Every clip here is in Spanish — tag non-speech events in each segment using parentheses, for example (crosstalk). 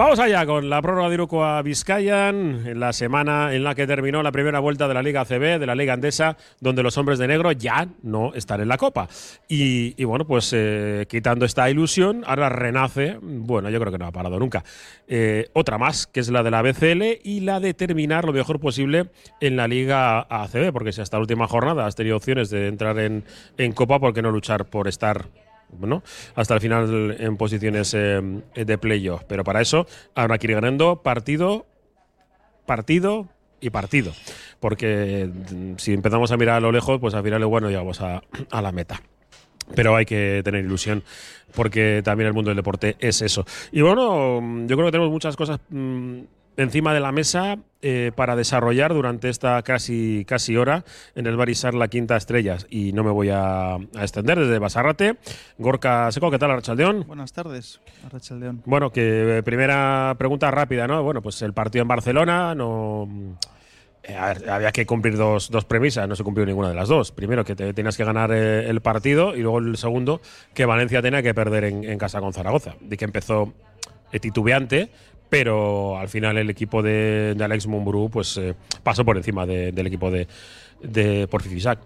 Vamos allá con la prórroga de Iruko a Vizcayan, en la semana en la que terminó la primera vuelta de la Liga ACB, de la Liga Andesa, donde los hombres de negro ya no están en la Copa. Y, bueno, pues eh, quitando esta ilusión, ahora renace, bueno, yo creo que no ha parado nunca, eh, otra más, que es la de la BCL y la de terminar lo mejor posible en la Liga ACB, porque si hasta la última jornada has tenido opciones de entrar en, en Copa, ¿por qué no luchar por estar bueno, hasta el final en posiciones eh, de playoff. Pero para eso habrá que ir ganando partido, partido y partido. Porque mm, si empezamos a mirar a lo lejos, pues al final, bueno, llegamos a, a la meta pero hay que tener ilusión porque también el mundo del deporte es eso. Y bueno, yo creo que tenemos muchas cosas mm, encima de la mesa eh, para desarrollar durante esta casi, casi hora en el Barisar La Quinta Estrellas. Y no me voy a, extender desde Basarrate. Gorka Seco, ¿qué tal, Arrachaldeón? Buenas tardes, Arrachaldeón. Bueno, que eh, primera pregunta rápida, ¿no? Bueno, pues el partido en Barcelona no. Eh, había que cumplir dos, dos, premisas, no se cumplió ninguna de las dos. Primero, que te, tenías que ganar el partido y luego el segundo, que Valencia tenía que perder en, casa con Zaragoza. De que empezó titubeante, pero al final el equipo de, Alex Mumbrú pues, eh, pasó por encima del equipo de, de Porfifisac.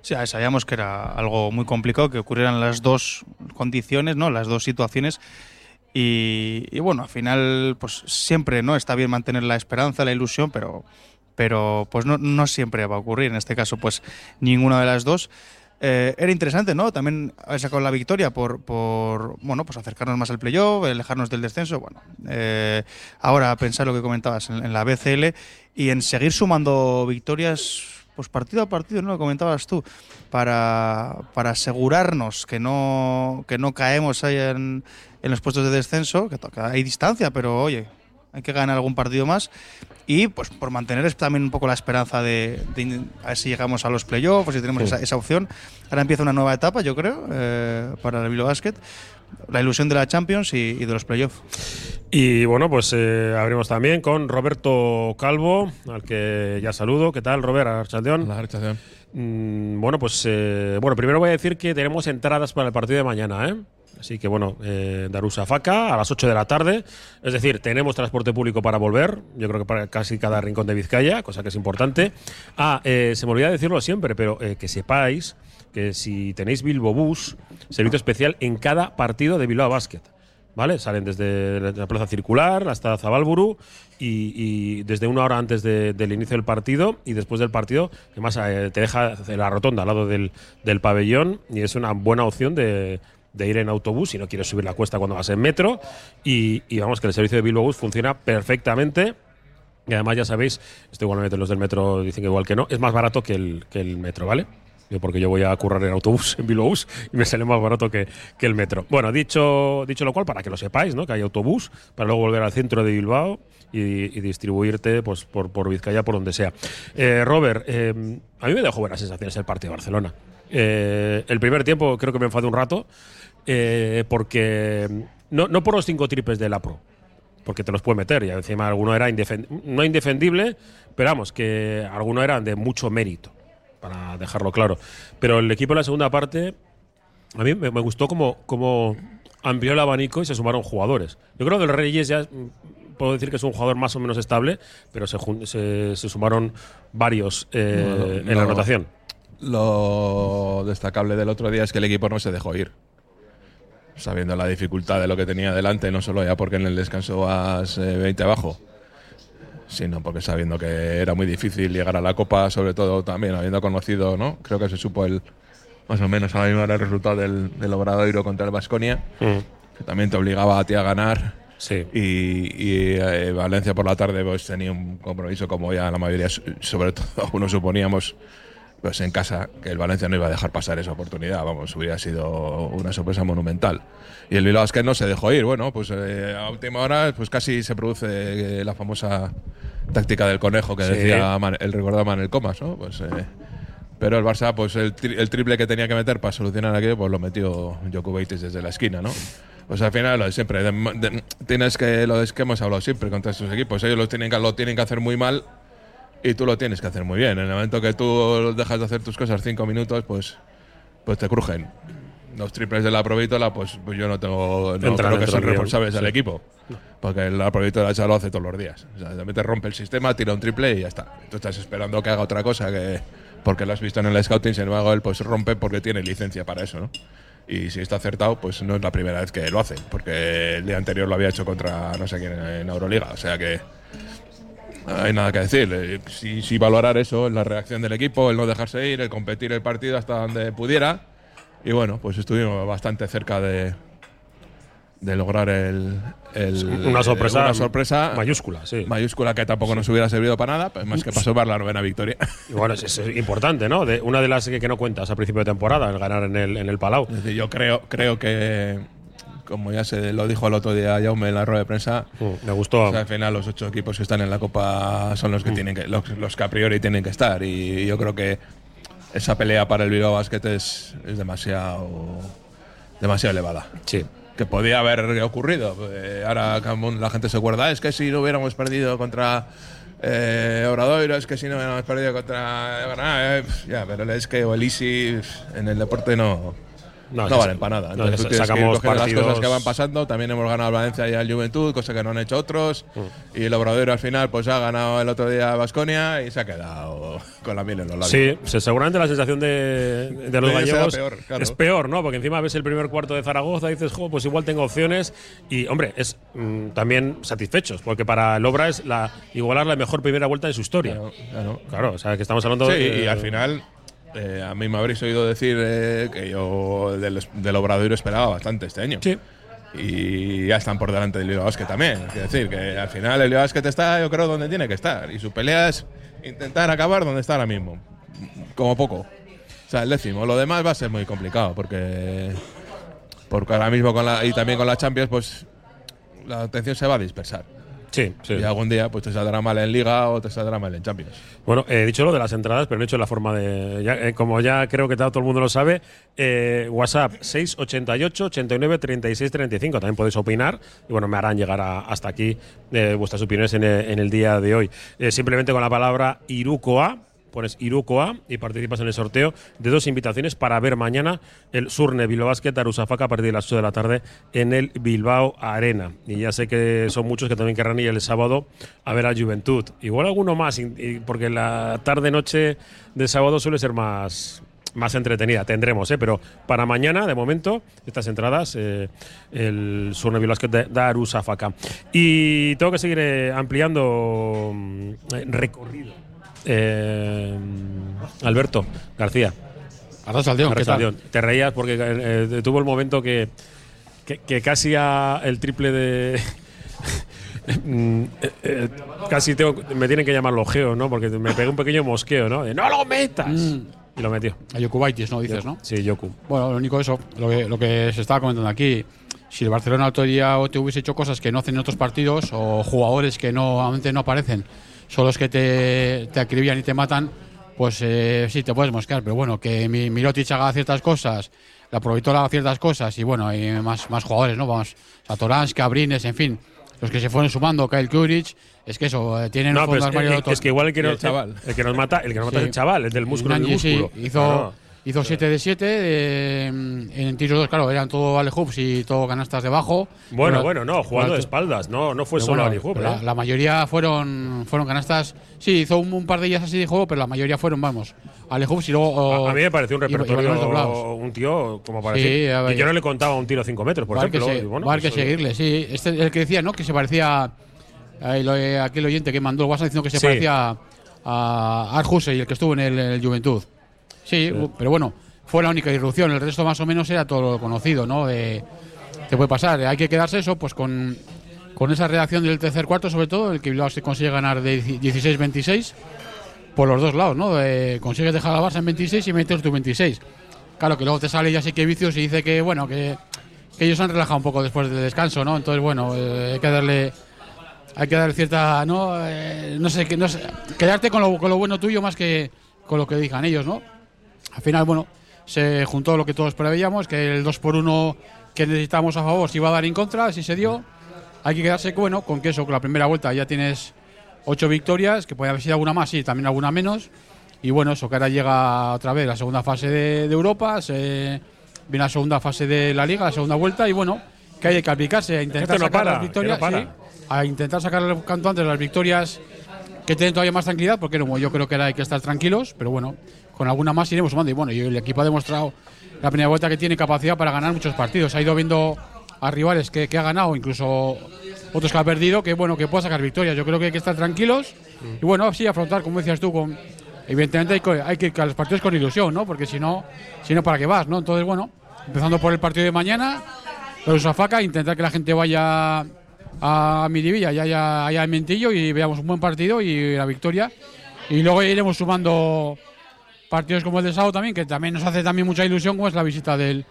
Sí, sabíamos que era algo muy complicado, que ocurrieran las dos condiciones, ¿no? las dos situaciones. Y, bueno, al final, pues siempre no está bien mantener la esperanza, la ilusión, pero, pero pues no, no siempre va a ocurrir. En este caso, pues ninguna de las dos. Eh, era interesante, ¿no? También haber sacado la victoria por, por, bueno, pues acercarnos más al playoff, alejarnos del descenso. Bueno, eh, ahora pensar lo que comentabas en, la BCL y en seguir sumando victorias, pues partido a partido, ¿no? Lo comentabas tú, para, para asegurarnos que no, que no caemos ahí en, los puestos de descenso, hay distancia, pero oye, hay que ganar algún partido más y pues por mantener también un poco la esperanza de, a ver si llegamos a los playoffs, si tenemos esa, opción. Ahora empieza una nueva etapa, yo creo, eh, para el Bilbao Basket, la ilusión de la Champions y, de los playoffs. Y bueno, pues eh, abrimos también con Roberto Calvo, al que ya saludo. ¿Qué tal, Robert Archaldeón? Hola, Archaldeón. Mm, bueno, pues eh, bueno, primero voy a decir que tenemos entradas para el partido de mañana, ¿eh? Así que bueno, eh, Darusa Faca a las 8 de la tarde. Es decir, tenemos transporte público para volver. Yo creo que para casi cada rincón de Vizcaya, cosa que es importante. Ah, eh, se me olvida decirlo siempre, pero eh, que sepáis que si tenéis Bilbo Bus, servicio especial en cada partido de Bilbao Basket. ¿Vale? Salen desde la plaza circular hasta Zabalburu y, desde una hora antes del inicio del partido y después del partido, además te deja la rotonda al lado del, del pabellón y es una buena opción de, de ir en autobús si no quieres subir la cuesta cuando vas en metro. Y, vamos, que el servicio de Bilbao Bus funciona perfectamente. Y además, ya sabéis, esto igualmente los del metro dicen que igual que no, es más barato que el, que el metro, ¿vale? porque yo voy a currar en autobús (laughs) en Bilbao y me sale más barato que, que, el metro. Bueno, dicho, dicho lo cual, para que lo sepáis, ¿no? que hay autobús para luego volver al centro de Bilbao y, distribuirte pues, por, por Vizcaya, por donde sea. Eh, Robert, eh, a mí me dejó buenas sensaciones el partido de Barcelona. Eh, el primer tiempo creo que me enfadé un rato. Eh, porque no, no, por los cinco triples de la Pro, porque te los puede meter y encima alguno era no indefendible, pero vamos, que algunos eran de mucho mérito, para dejarlo claro. Pero el equipo en la segunda parte, a mí me, gustó como, como amplió el abanico y se sumaron jugadores. Yo creo que el Reyes ya mm, puedo decir que es un jugador más o menos estable, pero se, se, sumaron varios eh, en la rotación. Lo destacable del otro día es que el equipo no se dejó ir sabiendo la dificultad de lo que tenía delante, no solo ya porque en el descanso vas 20 eh, abajo, sino porque sabiendo que era muy difícil llegar a la Copa, sobre todo también habiendo conocido, ¿no? Creo que se supo el más o menos a mismo el resultado del, del Obradoiro contra el Vasconia, mm. que también te obligaba a ti a ganar. Sí. Y, eh, Valencia por la tarde pues tenía un compromiso como ya la mayoría, sobre todo (laughs) algunos suponíamos, pues en casa, que el Valencia no iba a dejar pasar esa oportunidad, vamos, hubiera sido una sorpresa monumental. Y el Bilbao que no se dejó ir, bueno, pues eh, a última hora pues casi se produce eh, la famosa táctica del conejo que decía el recordado Manuel Comas, ¿no? Pues, eh, pero el Barça, pues el, triple que tenía que meter para solucionar aquello, pues lo metió Jokubaitis desde la esquina, ¿no? Pues al final lo de siempre, tienes que, lo de que hemos hablado siempre contra estos equipos, ellos lo tienen, que, lo tienen que hacer muy mal y tú lo tienes que hacer muy bien. En el momento que tú dejas de hacer tus cosas cinco minutos, pues, pues te crujen. los triples de la Provítola, pues, pues yo no tengo. No Entran creo que son responsables del sí. equipo. Porque la Provítola ya lo hace todos los días. O sea, de repente rompe el sistema, tira un triple y ya está. Tú estás esperando que haga otra cosa que. Porque lo has visto en el scouting, sin embargo, él pues rompe porque tiene licencia para eso, ¿no? Y si está acertado, pues no es la primera vez que lo hace, porque el día anterior lo había hecho contra no sé quién en Euroliga. O sea que hay nada que decir. Eh, Sí, sí valorar eso, la reacción del equipo, el no dejarse ir, el competir el partido hasta donde pudiera. Y bueno, pues estuvimos bastante cerca de, de lograr el, el- Una sorpresa, una sorpresa mayúscula, sí. mayúscula que tampoco nos hubiera servido para nada, pues más que para la novena victoria. Y bueno, es, es importante, ¿no? De, una de las que, que no cuentas a principio de temporada, el ganar en el, en el Palau. Es decir, yo creo, creo que, como ya se lo dijo el otro día Jaume en la rueda de prensa, Mm, Me gustó. o sea, al final los ocho equipos que están en la Copa son los que tienen que, los, los que a priori tienen que estar. Y yo creo que esa pelea para el Bilbao Basket es, es demasiado, demasiado elevada. sí. Que podía haber ocurrido. Eh, ahora la gente se acuerda, es que si no hubiéramos perdido contra eh, Obradoiro, es que si no hubiéramos perdido contra eh, ya, pero es que el Easy pf, en el deporte no, No, no, valen para nada. no, Entonces tú tienes que las cosas que van pasando. También hemos ganado al Valencia y al Juventud, cosa que no han hecho otros. Mm. Y el Obrador al final pues ha ganado el otro día a Basconia y se ha quedado (laughs) con la miel en los labios. Sí, se- seguramente la sensación de, de los gallegos peor, claro. es peor, ¿no? Porque encima ves el primer cuarto de Zaragoza y dices, jo, pues igual tengo opciones. Y, hombre, es mm, también satisfechos, porque para el Obra es la, igualar la mejor primera vuelta de su historia. Claro, claro. Claro, o sea, que estamos hablando Sí, de. y al final, eh, a mí me habréis oído decir eh, que yo del, del Obradoiro esperaba bastante este año. Sí. Y ya están por delante del Bilbao Basket también. Quiero decir que al final el Bilbao Basket está, yo creo, donde tiene que estar. Y su pelea es intentar acabar donde está ahora mismo. Como poco. O sea, el décimo. Lo demás va a ser muy complicado porque. Porque ahora mismo con la, y también con la Champions, pues la atención se va a dispersar. Sí, sí. Y algún día pues te saldrá mal en Liga o te saldrá mal en Champions. Bueno, he dicho lo de las entradas, pero no he hecho la forma de. ya, eh, como ya creo que todo el mundo lo sabe, eh, WhatsApp 688 89 36 35. También podéis opinar y bueno, me harán llegar a- hasta aquí eh, vuestras opiniones en, el- en el día de hoy. Eh, simplemente con la palabra Irukoa. Pones Irukoa y participas en el sorteo de dos invitaciones para ver mañana el Surne Bilbao Basket Arusafaka a partir de las 8 de la tarde en el Bilbao Arena. Y ya sé que son muchos que también querrán ir el sábado a ver a Juventud. Igual alguno más, porque la tarde-noche de sábado suele ser más, más entretenida. Tendremos, ¿eh? pero para mañana, de momento, estas entradas, eh, el Surne Basket de, de Arusafaka. Y tengo que seguir eh, ampliando mm, eh, recorrido. Eh, Alberto García. Arrasaldón, ¿qué tal? Arrastaldeón. Te reías porque eh, tuvo el momento que, que, que casi a el triple de. (laughs) Mm, eh, eh, casi tengo, me tienen que llamar logeo, ¿no? Porque me pegué un pequeño mosqueo, ¿no? De, ¡No lo metas! Y lo metió. A Yokubaitis, ¿no? Dices, ¿no? Sí, Yoku. Bueno, lo único eso, lo que, lo que se estaba comentando aquí, si el Barcelona otro día o te hubiese hecho cosas que no hacen en otros partidos o jugadores que no, normalmente no aparecen, son los que te, te acribillan y te matan, pues eh, sí, te puedes mosquear. Pero bueno, que mi, Mirotic haga ciertas cosas, la Provitora haga ciertas cosas y bueno, hay más, más jugadores, ¿no? Vamos, Satorans, Cabrines, en fin, los que se fueron sumando, Kyle Kuric, es que eso, eh, tienen No, un fondo es, armario es que igual el que, Y no- el chaval. el que nos mata, el que nos mata Sí. es el chaval, el del músculo del Nanji, sí, músculo. hizo. Hizo 7 de 7 en tiros 2, claro, eran todo alley hoops y todo canastas debajo. Bueno, Pero- bueno, no, jugando de espaldas, no, no fue solo bueno, ¿eh? la, la mayoría fueron fueron canastas. Sí, hizo un, un par de ellas así de juego, pero la mayoría fueron, vamos, alley hoops y luego. A, a mí me pareció un repertorio, un tío como para Sí, decir, a y yo no le contaba un tiro a 5 metros, por Va a haber que, ejemplo. se- bueno, va a pues, que seguirle, sí. Este el que decía, ¿no? Que se parecía. eh, aquel oyente que mandó el WhatsApp diciendo que se Sí. parecía a Arjuse y el que estuvo en el, en el Juventud. Sí, pero bueno, fue la única irrupción. El resto más o menos era todo lo conocido, ¿no? De, te puede pasar. Hay que quedarse eso, pues con, con esa reacción del tercer cuarto, sobre todo, el que Bilbao se consigue ganar de 16-26 por los dos lados, ¿no? Consigues dejar a la Barça en 26 y meter tu 26. Claro que luego te sale ya sé que vicios y dice que, bueno, que, que ellos han relajado un poco después del descanso, ¿no? Entonces, bueno, eh, hay que darle hay que darle cierta, ¿no? Eh, no sé, que no sé, quedarte con lo, con lo bueno tuyo más que con lo que digan ellos, ¿no? Al final, bueno, se juntó lo que todos preveíamos, que el 2 por 1 que necesitábamos a favor se iba a dar en contra, así se dio. Hay que quedarse, bueno, con que eso, con la primera vuelta ya tienes ocho victorias, que puede haber sido alguna más, sí, también alguna menos. Y bueno, eso que ahora llega otra vez la segunda fase de, de Europa, se, viene la segunda fase de la liga, la segunda vuelta, y bueno, que hay que aplicarse, a intentar no sacar para, las victorias, no sí, a intentar sacar cuanto antes las victorias que tienen todavía más tranquilidad, porque no, yo creo que ahora hay que estar tranquilos, pero bueno, con alguna más iremos sumando. Y bueno, y el equipo ha demostrado la primera vuelta que tiene capacidad para ganar muchos partidos. Ha ido viendo a rivales que, ha ganado, incluso otros que ha perdido, que bueno, que pueda sacar victorias. Yo creo que hay que estar tranquilos y bueno, sí, afrontar, como decías tú, evidentemente hay que, ir a los partidos con ilusión, ¿no? Porque si no, si no, ¿para qué vas, no? Entonces, bueno, empezando por el partido de mañana, los Usafaca, intentar que la gente vaya a Miribilla, ya haya, haya el mentillo y veamos un buen partido y la victoria. Y luego iremos sumando partidos como el de sábado también, que también nos hace también mucha ilusión, como es la visita del,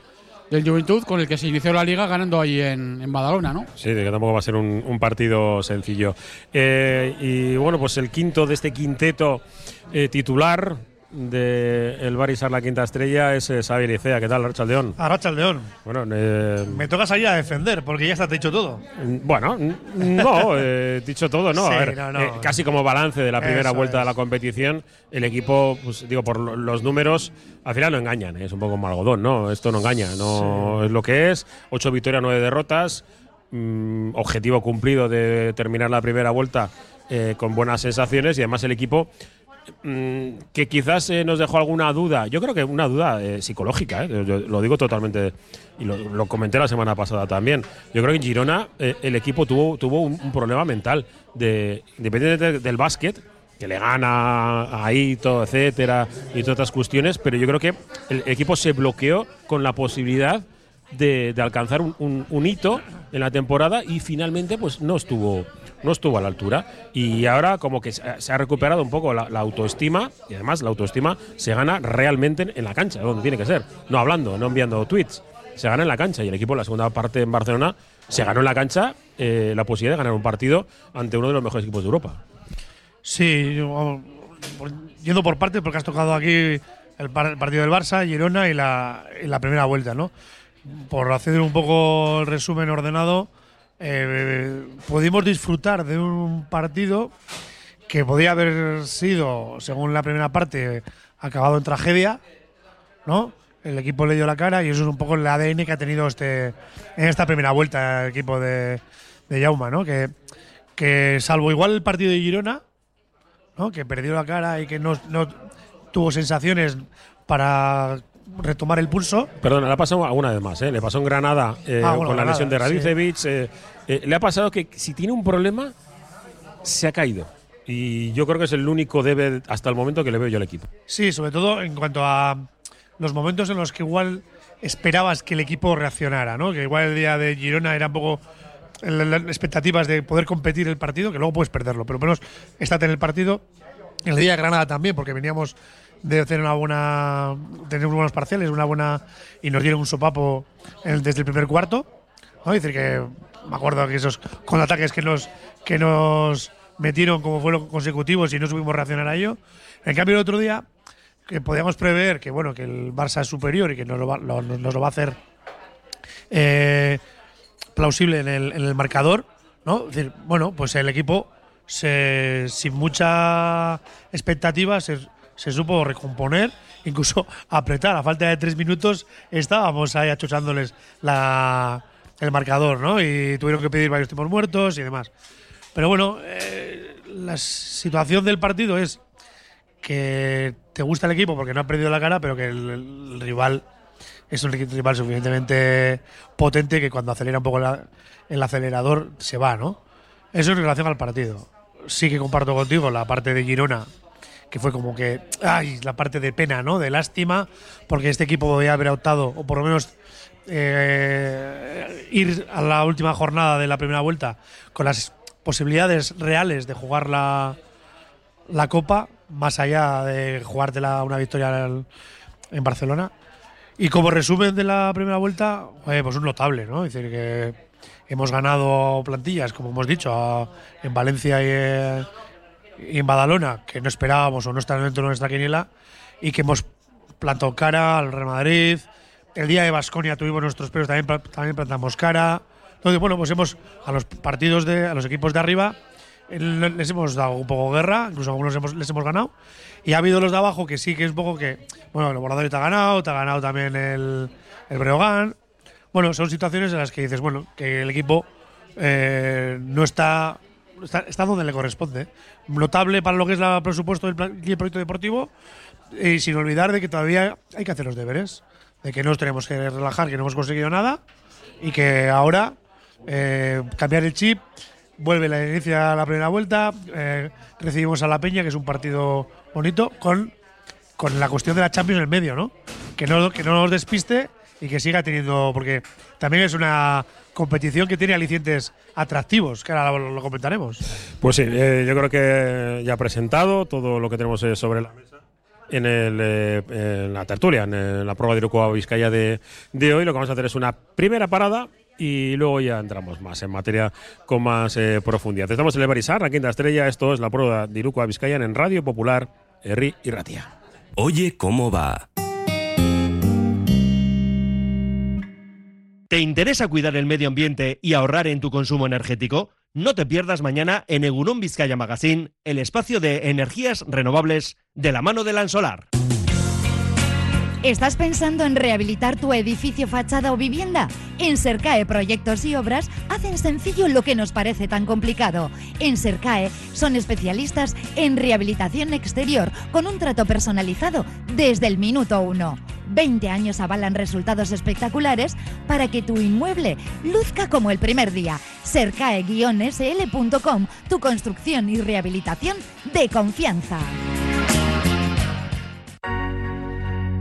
del Juventud, con el que se inició la liga ganando ahí en, en Badalona, ¿no? Sí, que tampoco va a ser un, un partido sencillo. Eh, y bueno, pues el quinto de este quinteto eh, titular de el Barisar la quinta estrella es eh, Xavi Licea. ¿Qué tal, el León. Bueno, eh, Me toca salir a defender, porque ya está te dicho todo. bueno, no, eh, dicho todo, no. (laughs) Sí, a ver, no, no. eh, casi como balance de la primera Eso vuelta de la competición, el equipo, pues digo, por lo- los números, al final no engañan, es un poco como algodón, ¿no? Esto no engaña, no es lo que es. Ocho victorias, nueve derrotas. mm, objetivo cumplido de terminar la primera vuelta con buenas sensaciones y además el equipo mm, que quizás eh, nos dejó alguna duda, yo creo que una duda eh, psicológica, eh, lo digo totalmente, y lo, comenté la semana pasada también. Yo creo que en Girona eh, el equipo tuvo, tuvo un, problema mental, de, independientemente del básquet, que le gana ahí, todo, etcétera, y todas otras cuestiones, pero yo creo que el equipo se bloqueó con la posibilidad de, alcanzar un, un- un hito en la temporada y finalmente pues no estuvo no estuvo a la altura y ahora como que se ha- recuperado un poco la, autoestima y además la autoestima se gana realmente en, la cancha donde tiene que ser no hablando no enviando tweets se gana en la cancha y el equipo en la segunda parte en Barcelona se ganó en la cancha eh, la posibilidad de ganar un partido ante uno de los mejores equipos de Europa Sí, yo, yendo por partes, porque has tocado aquí el partido del Barça, Girona y la, y la primera vuelta, ¿no? Por hacer un poco el resumen ordenado, eh, pudimos disfrutar de un partido que podía haber sido, según la primera parte, acabado en tragedia, ¿no? El equipo le dio la cara y eso es un poco el ADN que ha tenido este en esta primera vuelta el equipo de, de ¿no? Que, que salvo igual el partido de Girona, ¿no? que perdió la cara y que no tuvo sensaciones para retomar el pulso. Perdona, le ha pasado alguna vez más, ¿eh? Le pasó en Granada eh, Ah, bueno, con la Granada, lesión de sí. Radicevic. eh, eh, le ha pasado que si tiene un problema, se ha caído. Y yo creo que es el único debe hasta el momento que le veo yo al equipo. Sí, sobre todo en cuanto a los momentos en los que igual esperabas que el equipo reaccionara, ¿no? Que igual el día de Girona era un poco las expectativas de poder competir el partido, que luego puedes perderlo, pero menos estate en el partido. El día de Granada también, porque veníamos de hacer una buena. tener buenos parciales, una buena. y nos dieron un sopapo en- desde el primer cuarto. ¿no? Es decir, que me acuerdo que esos contraataques que nos, que nos metieron como fueron consecutivos y no supimos reaccionar a ello. En cambio, el otro día, que podíamos prever que bueno que el Barça es superior y que nos lo va, lo- nos lo va a hacer eh, plausible en el, en el marcador, ¿no? Es decir, bueno, pues el equipo se, sin mucha expectativa se, se supo recomponer, incluso (laughs) apretar. A falta de tres minutos estábamos ahí achuchándoles la, el marcador, ¿no? Y tuvieron que pedir varios tiempos muertos y demás. Pero bueno, eh, la situación del partido es que te gusta el equipo porque no ha perdido la cara, pero que el, rival es un rival suficientemente potente que cuando acelera un poco el acelerador se va, ¿no? Eso en relación al partido. Sí que comparto contigo la parte de Girona, que fue como que, ay, la parte de pena, ¿no? De lástima, porque este equipo podía haber optado, o por lo menos eh, ir a la última jornada de la primera vuelta con las posibilidades reales de jugar la, la Copa, más allá de jugártela una victoria en Barcelona. Y como resumen de la primera vuelta, eh, pues un notable, ¿no? Es decir, que hemos ganado plantillas, como hemos dicho, en Valencia y, eh, en Badalona, que no esperábamos o no están dentro de nuestra quiniela, y que hemos plantado cara al Real Madrid. El día de Basconia tuvimos nuestros pelos, también, también plantamos cara. Entonces, bueno, pues hemos a los partidos de, a los equipos de arriba, les hemos dado un poco guerra, incluso algunos hemos- les hemos ganado. Y ha habido los de abajo que sí que es un poco que. Bueno, el Borrador te ha ganado, te ha ganado también el, el Breogán. Bueno, son situaciones en las que dices, bueno, que el equipo eh, no está, está. está donde le corresponde. Notable para lo que es el presupuesto del plan- y el proyecto deportivo. Y sin olvidar de que todavía hay que hacer los deberes. De que no nos tenemos que relajar, que no hemos conseguido nada. Y que ahora eh, cambiar el chip. Vuelve la inicia la primera vuelta. eh, recibimos a La Peña, que es un partido bonito, con, con la cuestión de la Champions en el medio, ¿no? Que no, que no nos despiste y que siga teniendo. Porque también es una competición que tiene alicientes atractivos, que ahora lo, lo comentaremos. Pues sí, eh, yo creo que ya ha presentado todo lo que tenemos eh, sobre la mesa en, el, eh, en la tertulia, en, eh, la prueba de Iruko Vizcaya de, de hoy. Lo que vamos a hacer es una primera parada y luego ya entramos más en materia con más eh, profundidad. Estamos en el Barisar, la quinta estrella. Esto es la prueba de Iruko Vizcaya en Radio Popular, Herri y Ratia. Oye, ¿cómo va? ¿Te interesa cuidar el medio ambiente y ahorrar en tu consumo energético? No te pierdas mañana en Egunon Vizcaya Magazine el espacio de energías renovables de la mano del Ansolar. ¿Estás pensando en rehabilitar tu edificio, fachada o vivienda? En Sercae Proyectos y Obras hacen sencillo lo que nos parece tan complicado. En Sercae son especialistas en rehabilitación exterior con un trato personalizado desde el minuto uno. 20 años avalan resultados espectaculares para que tu inmueble luzca como el primer día. Sercae-sl.com, tu construcción y rehabilitación de confianza.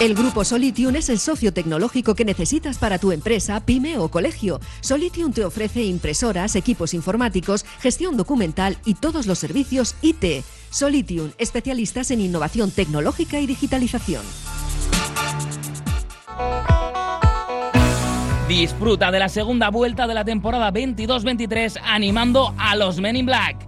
El grupo Solitium es el socio tecnológico que necesitas para tu empresa, pyme o colegio. Solitium te ofrece impresoras, equipos informáticos, gestión documental y todos los servicios IT. Solitium, especialistas en innovación tecnológica y digitalización. Disfruta de la segunda vuelta de la temporada 22-23 animando a los Men in Black.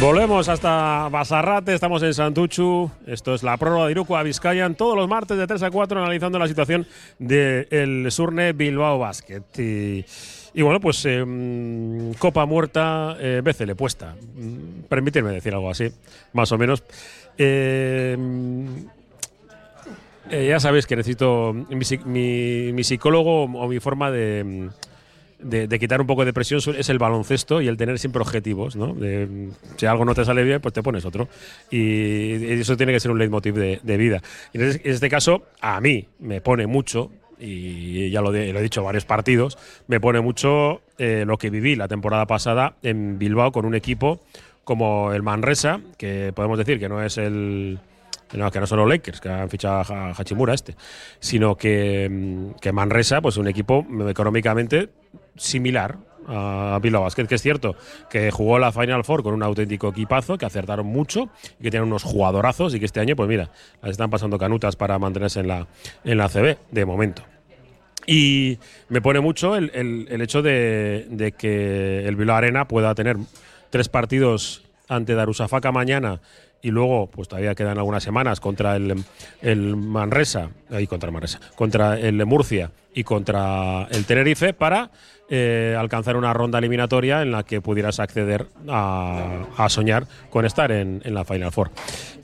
Volvemos hasta Basarrate, estamos en Santuchu. Esto es la prórroga de Iruko a Vizcayan, todos los martes de 3 a 4 analizando la situación del Surne Bilbao Basket. Y, bueno, pues mm, Copa Muerta, eh, Bécele puesta. Mm, Permitidme decir algo así, más o menos. Mm, eh, ya sabéis que necesito mi, psi- mi- mi psicólogo o mi forma de, de, quitar un poco de presión es el baloncesto y el tener siempre objetivos, ¿no? Si algo no te sale bien, pues te pones otro. Y, eso tiene que ser un leitmotiv de, vida. Y en este, caso, a mí me pone mucho, y ya lo, he dicho varios partidos, me pone mucho eh, lo que viví la temporada pasada en Bilbao con un equipo como el Manresa, que podemos decir que no es el, no, que no son los Lakers, que han fichado a Ha- Hachimura este, sino que, que Manresa, pues un equipo económicamente similar a Bilbao Basket, que es cierto que jugó la Final Four con un auténtico equipazo, que acertaron mucho y que tienen unos jugadorazos y que este año, pues mira, las están pasando canutas para mantenerse en la, en la CB, de momento. Y me pone mucho el, el- hecho de, que el Bilbao Arena pueda tener tres partidos ante Darusafaka mañana y luego, pues todavía quedan algunas semanas contra el, el Manresa, y contra el Manresa, contra el Murcia y contra el Tenerife para eh, alcanzar una ronda eliminatoria en la que pudieras acceder a, a soñar con estar en, en la Final Four.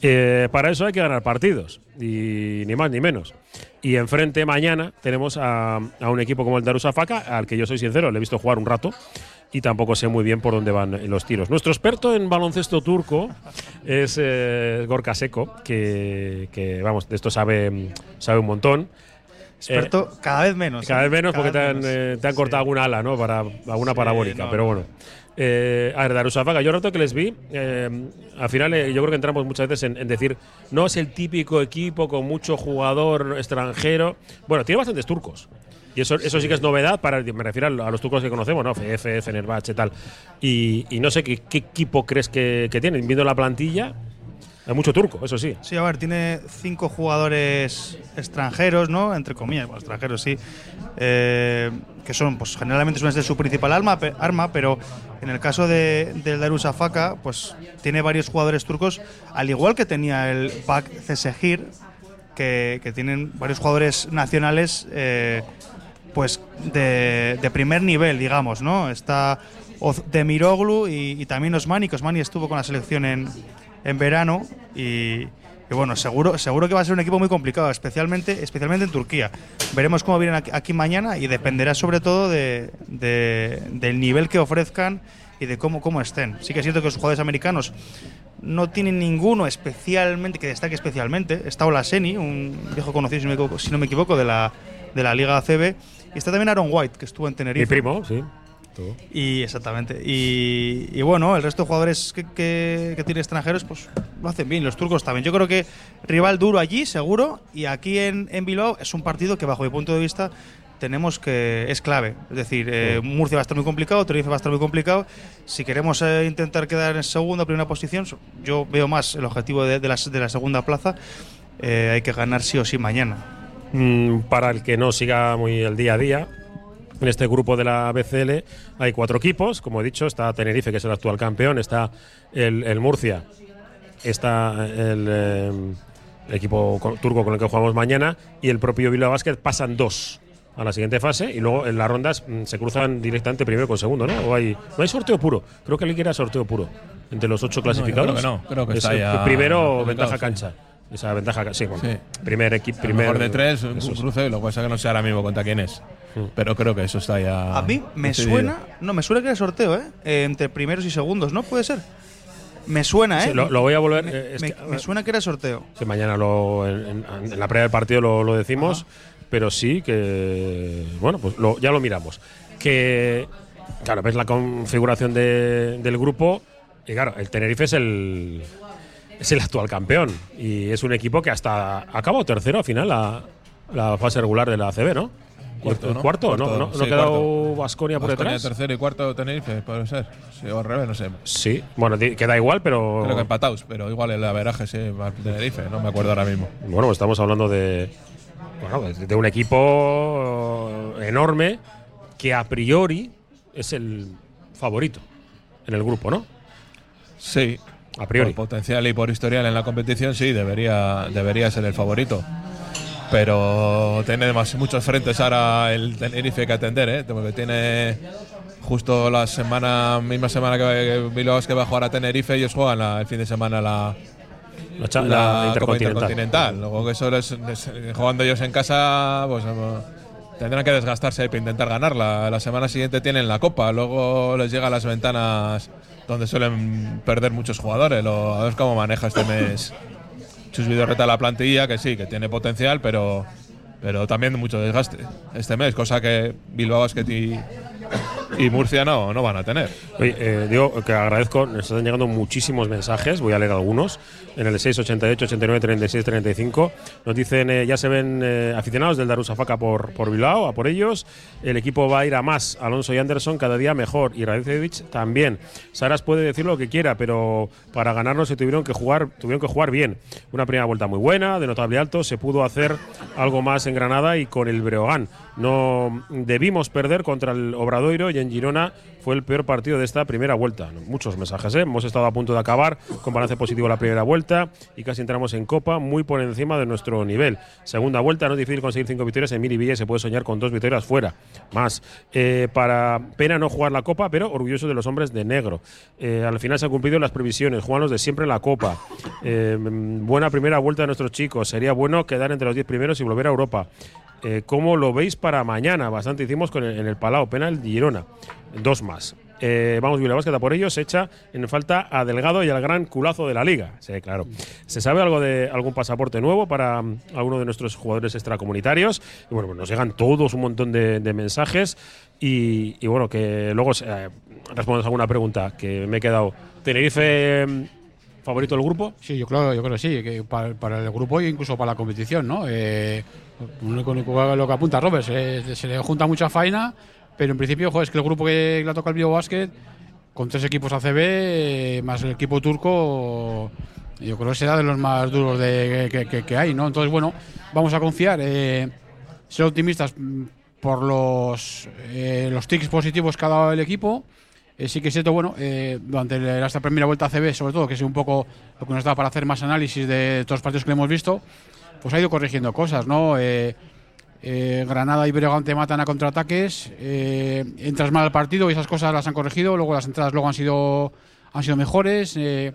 Eh, para eso hay que ganar partidos, y ni más ni menos. Y enfrente mañana tenemos a, a un equipo como el Darusafaka, al que yo soy sincero, le he visto jugar un rato y tampoco sé muy bien por dónde van los tiros. Nuestro experto en baloncesto turco es eh, Gorka Seko, que, que, vamos, de esto sabe, sabe un montón. Experto cada vez menos. Cada ¿eh? vez menos Cada porque te vez han, menos. eh, te han cortado alguna ala, ¿no? Para alguna Sí, parabólica, no, pero no. bueno. Eh, a ver, Darusafaka, yo rato que les vi, eh, al final eh, yo creo que entramos muchas veces en, en decir, no es el típico equipo con mucho jugador extranjero. Bueno, tiene bastantes turcos. Y eso, eso sí que es novedad para, me refiero a los turcos que conocemos, ¿no? FF, Fenerbahce, tal. Y, y no sé qué, qué equipo crees que, que tienen. Viendo la plantilla, hay mucho turco, eso sí. Sí, a ver, tiene cinco jugadores extranjeros, ¿no? Entre comillas, bueno, extranjeros sí. eh, que son, pues generalmente suelen ser su principal arma, arma pero en el caso de, del Darusafaka, pues tiene varios jugadores turcos, al igual que tenía el Bak Cesegir, que, tienen varios jugadores nacionales, eh, pues de, de primer nivel, digamos, ¿no? Está Oz- Demiroglu y, y también Osmani, que Osmani estuvo con la selección en, en verano y, bueno, seguro, seguro que va a ser un equipo muy complicado, especialmente, especialmente en Turquía. Veremos cómo vienen aquí, mañana y dependerá sobre todo de, de- del nivel que ofrezcan y de cómo, cómo estén. Sí que es cierto que los jugadores americanos no tienen ninguno especialmente que destaque especialmente. Está Olaseni, un viejo conocido, si no me equivoco, si no me equivoco, de la, de la Liga ACB. Y está también Aaron White, que estuvo en Tenerife. Mi primo, sí. Tú. Y exactamente. Y, y bueno, el resto de jugadores que, que, que tiene extranjeros, pues lo hacen bien. Los turcos también. Yo creo que rival duro allí, seguro. Y aquí en, en Bilbao es un partido que, bajo mi punto de vista, tenemos que. es clave. Es decir, eh, Murcia va a estar muy complicado, Tenerife va a estar muy complicado. Si queremos eh, intentar quedar en segunda o primera posición, yo veo más el objetivo de, de la, de la segunda plaza. Eh, hay que ganar sí o sí mañana. Mm, para el que no siga muy el día a día, en este grupo de la BCL hay cuatro equipos, como he dicho, está Tenerife, que es el actual campeón, está el, el Murcia, está el, eh, el equipo co- turco con el que jugamos mañana y el propio Bilbao Basket pasan dos a la siguiente fase y luego en las rondas mm, se cruzan directamente primero con segundo, ¿no? O hay, no hay sorteo puro, creo que el era sorteo puro entre los ocho No, clasificados. creo que no, creo que Es está ya primero ventaja sí. Esa ventaja, sí, bueno, Sí. primer equipo, primer mejor de tres, un eso es. cruce, lo que pasa que no sé ahora mismo contra quién es. Mm. Pero creo que eso está ya. A mí me decidido. suena. No, me suena que era sorteo, ¿eh? Eh, Entre primeros y segundos, ¿no? Puede ser. Me suena, ¿eh? Sí, lo, lo voy a volver. Me, eh, me- que, me suena que era sorteo. que mañana lo, en, en- en la previa del partido lo, lo decimos, pero sí que. Bueno, pues lo- ya lo miramos. Que. Claro, ves la configuración de- del grupo. Y claro, el Tenerife es el. Es el actual campeón. Y es un equipo que hasta. Acabó tercero al final la, la fase regular de la ACB, ¿no? Cuarto, ¿El ¿no? cuarto? ¿No, Cuarto, no, no sí, ha quedado cuarto. Vasconia por detrás? tercero y cuarto Tenerife, puede ser. Sí, o al revés, no sé. Sí, bueno, queda igual, pero. Creo que empatados, pero igual el averaje sí, Tenerife, no me acuerdo ahora mismo. Bueno, estamos hablando de, bueno, de de un equipo enorme que a priori es el favorito en el grupo, ¿no? Sí. A priori. Por potencial y por historial en la competición, sí, debería, debería ser el favorito. Pero tiene más, muchos frentes ahora el Tenerife que atender, ¿eh? Porque tiene justo la semana, misma semana que, Bilbao que va a jugar a Tenerife, ellos juegan la- el fin de semana la, La, Intercontinental. Intercontinental. Luego que eso les- les- jugando ellos en casa, pues eh, tendrán que desgastarse para intentar ganarla. La semana siguiente tienen la Copa, luego les llegan las ventanas donde suelen perder muchos jugadores. Lo- a ver cómo maneja este mes Chus Vidorreta la plantilla, que sí, que tiene potencial, pero, pero también mucho desgaste este mes, cosa que Bilbao Basket y, y Murcia no, no van a tener. Oye, eh, digo que agradezco, nos están llegando muchísimos mensajes, voy a leer algunos, en el 688 89 36 35. Nos dicen, eh, ya se ven eh, aficionados del Darussafaka por, por Bilbao, a por ellos. El equipo va a ir a más. Alonso y Anderson cada día mejor. Y Radicevich también. Saras puede decir lo que quiera, pero para ganarnos se tuvieron que jugar, tuvieron que jugar bien. Una primera vuelta muy buena, de notable alto. Se pudo hacer algo más en Granada y con el Breogán. No debimos perder contra el Obradoiro y en Girona fue el peor partido de esta primera vuelta. Muchos mensajes, ¿eh? Hemos estado a punto de acabar con balance positivo la primera vuelta y casi entramos en Copa muy por encima de nuestro nivel. Segunda vuelta, no es difícil conseguir cinco victorias en Miribilla y se puede soñar con dos victorias fuera. Más. Eh, para pena no jugar la Copa, pero orgulloso de los hombres de negro. Eh, al final se han cumplido las previsiones. Juan los de siempre la Copa. Eh, buena primera vuelta de nuestros chicos. Sería bueno quedar entre los diez primeros y volver a Europa. Eh, ¿Cómo lo veis para mañana? Bastante hicimos con el- en el Palau, pena el Girona. Dos más. Eh, vamos, Vila Básquet, a por ello se echa en falta a Delgado y al gran culazo de la liga. Sí, claro. ¿Se sabe algo de algún pasaporte nuevo para mm, alguno de nuestros jugadores extracomunitarios? Y bueno, pues nos llegan todos un montón de, de mensajes y, y bueno, que luego eh, respondes a alguna pregunta que me he quedado. ¿Tenerife mm, favorito del grupo? Sí, yo creo, yo creo que sí, que para, para el grupo e incluso para la competición, ¿no? Eh, lo que apunta Robert, se, se le junta mucha faena, pero en principio, joder, es que el grupo que le toca el Bilbao Basket, con tres equipos ACB, eh, más el equipo turco, yo creo que será de los más duros de, que, que- que hay, ¿no? Entonces, bueno, vamos a confiar, eh, ser optimistas mm, por los, eh, los tics positivos que ha dado el equipo. Eh, sí que es cierto, bueno, eh, durante el- esta primera vuelta ACB, sobre todo, que es un poco lo que nos da para hacer más análisis de todos los partidos que le hemos visto, pues ha ido corrigiendo cosas, ¿no? Eh, Granada y Breogán te matan a contraataques, eh, entras mal al partido y esas cosas las han corregido, luego las entradas luego han sido, han sido mejores. eh,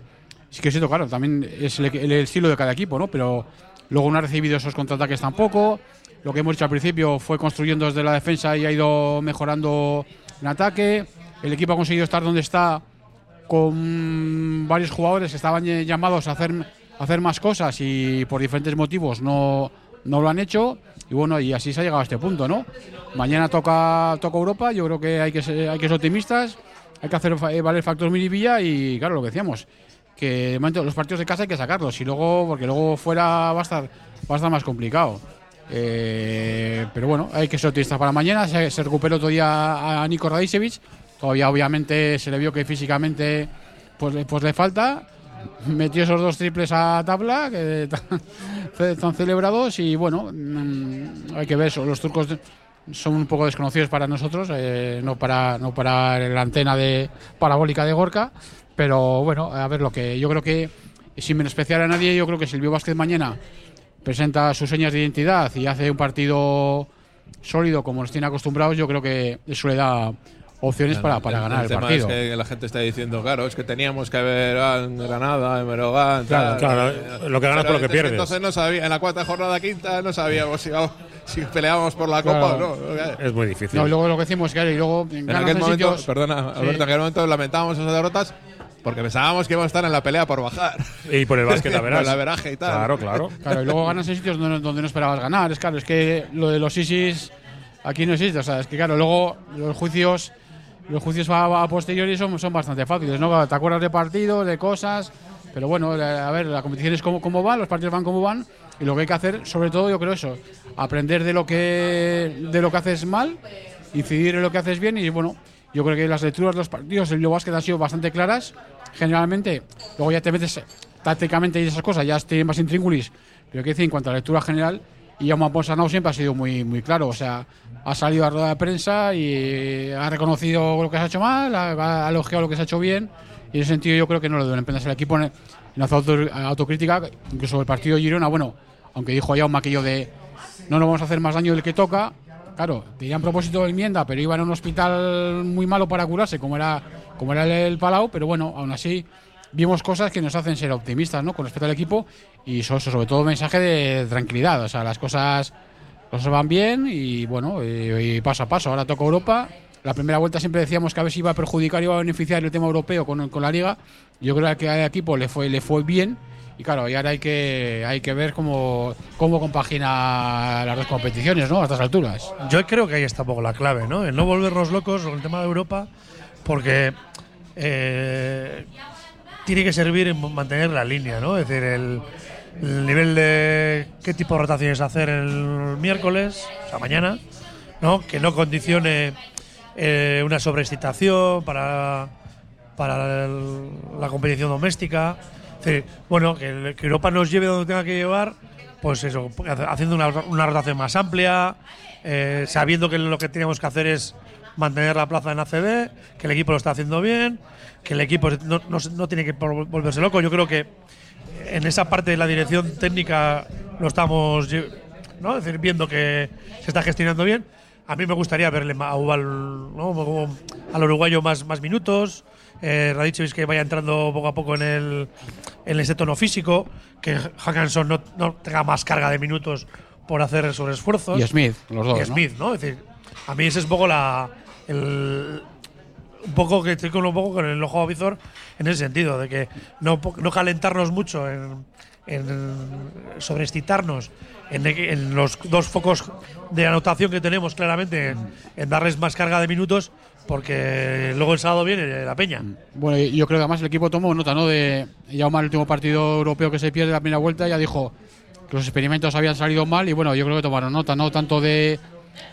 sí que es cierto, claro, también es el, estilo de cada equipo, ¿no? Pero luego no ha recibido esos contraataques tampoco. Lo que hemos dicho al principio fue construyendo desde la defensa y ha ido mejorando en ataque. El equipo ha conseguido estar donde está con varios jugadores que estaban llamados a hacer, a hacer más cosas y por diferentes motivos no, no lo han hecho. Y bueno, y así se ha llegado a este punto, ¿no? Mañana toca, toca Europa, yo creo que hay que ser, hay que ser optimistas, hay que hacer eh, valer factor Miribilla y claro, lo que decíamos, que los partidos de casa hay que sacarlos y luego, porque luego fuera va a estar, va a estar más complicado. Eh, pero bueno, hay que ser optimistas para mañana. Se, se recuperó todavía a Nico Radicevich. Todavía, obviamente, se le vio que físicamente pues, pues le falta. Metió esos dos triples a tabla que (laughs) están celebrados. Y bueno, mm, hay que ver eso. Los turcos son un poco desconocidos para nosotros, eh, no para no para la antena de parabólica de Gorka. Pero bueno, a ver lo que yo creo que, sin menospreciar a nadie, yo creo que Silvio Vázquez mañana presenta sus señas de identidad y hace un partido sólido como nos tiene acostumbrados, yo creo que eso le da opciones para, para ganar el, tema partido. Es que la gente está diciendo, claro, es que teníamos que haber en Granada, en Merogán. Claro, tal, claro, eh, lo que ganas por lo que es pierdes. Entonces no sabía, en la cuarta jornada quinta no sabíamos si, si peleábamos por la copa Claro. o no. Es muy difícil. No, y luego lo que decimos, claro, y luego En ganas aquel en momento, sitios- perdona, Sí. Alberto, en aquel momento lamentábamos esas derrotas porque pensábamos que íbamos a estar en la pelea por bajar. Y por el básquet, (laughs) la Por verás. el averaje y tal. Claro, claro. Claro, y luego ganas en sitios donde, donde no esperabas ganar. Es claro, es que lo de los ISIS aquí no existe. O sea, es que claro, luego los juicios los juicios a, a posteriori son, son bastante fáciles, ¿no? Te acuerdas de partidos, de cosas, pero bueno, la- a ver, la competición es como, como va, los partidos van como van, y lo que hay que hacer, sobre todo, yo creo eso, aprender de lo que de lo que haces mal, incidir en lo que haces bien, y bueno, yo creo que las lecturas de los partidos del Bilbao Basket han sido bastante claras, generalmente, luego ya te metes tácticamente y esas cosas, ya tienes más intríngulis, pero que decir, en cuanto a la lectura general, y Jaume Ponsarnau siempre ha sido muy, muy claro, o sea, ha salido a rueda de prensa y ha reconocido lo que se ha hecho mal, ha, ha elogiado lo que se ha hecho bien, y en ese sentido yo creo que no lo deben emprender el equipo en, auto- autocrítica, incluso el partido de Girona, bueno, aunque dijo Jaume aquello de no nos vamos a hacer más daño del que toca, claro, tenían propósito de enmienda, pero iban a un hospital muy malo para curarse, como era, como era el Palau, pero bueno, aún así vimos cosas que nos hacen ser optimistas, ¿no? Con respecto al equipo y so- sobre todo un mensaje de tranquilidad, o sea, las cosas, cosas van bien y bueno, y, y paso a paso. Ahora toca Europa. La primera vuelta siempre decíamos que a ver si iba a perjudicar, iba a beneficiar el tema europeo con, con la liga. Yo creo que al equipo le fue, le fue bien Y claro, y ahora hay que, hay que ver cómo, cómo compagina las dos competiciones, ¿no? A estas alturas. Yo creo que ahí está un poco la clave, ¿no? El no volvernos locos con el tema de Europa, porque eh, tiene que servir en mantener la línea, ¿no? Es decir, el, el nivel de qué tipo de rotaciones hacer el miércoles, o sea, mañana, ¿no? Que no condicione eh, una sobreexcitación para, para la competición doméstica. Bueno, que Europa nos lleve donde tenga que llevar, pues eso, haciendo una, una rotación más amplia, eh, sabiendo que lo que tenemos que hacer es mantener la plaza en ACB, que el equipo lo está haciendo bien, que el equipo no, no no tiene que vol- volverse loco. Yo creo que en esa parte de la dirección técnica lo estamos ¿no? Es decir, viendo que se está gestionando bien. A mí me gustaría verle a Ubal, ¿no? Como al uruguayo más, más minutos. Eh, Radicevic que vaya entrando poco a poco en el, en ese tono físico. Que Hackanson no, no tenga más carga de minutos por hacer sobreesfuerzos. Y Smith, los dos, Y ¿no? Smith, ¿no? Es decir, a mí ese es un poco la. El, un poco que estoy con un poco con el ojo avizor en ese sentido, de que no, no calentarnos mucho en, en sobreexcitarnos en, en los dos focos de anotación que tenemos claramente, en, darles más carga de minutos, porque luego el sábado viene la peña. Bueno, yo creo que además el equipo tomó nota, ¿no? De ya el último partido europeo que se pierde la primera vuelta, ya dijo que los experimentos habían salido mal y bueno, yo creo que tomaron nota, ¿no? Tanto de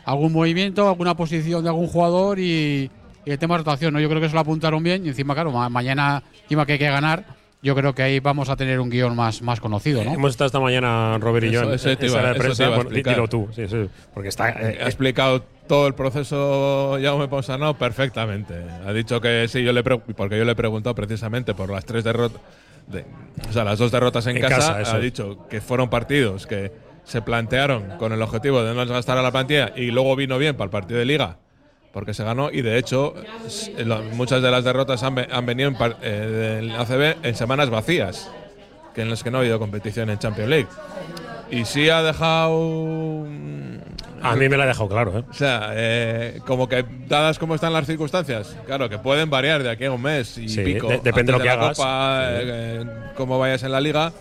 algún movimiento, alguna posición de algún jugador y, y el tema de rotación, ¿no? Yo creo que eso lo apuntaron bien y encima, claro, ma- mañana, encima que hay que ganar, yo creo que ahí vamos a tener un guion más, más conocido, ¿no? Hemos estado esta mañana, Robert y yo, en- prensa. dilo tú, sí, sí, porque está. eh, ha explicado todo el proceso Jaume Ponsarnau perfectamente. Ha dicho que sí, yo le porque yo le he preguntado precisamente por las tres derrotas, o sea, las dos derrotas en, En casa, ha dicho que fueron partidos que se plantearon con el objetivo de no desgastar a la plantilla y luego vino bien para el partido de liga porque se ganó y de hecho muchas de las derrotas han, han venido en eh, del ACB en semanas vacías que en las que no ha habido competición en Champions League y sí ha dejado A mí me la ha dejado claro, ¿eh? o sea, eh, como que dadas como están las circunstancias, claro, que pueden variar de aquí a un mes y Sí, pico. de- depende antes lo que la hagas. Copa, Sí. eh, cómo vayas en la liga,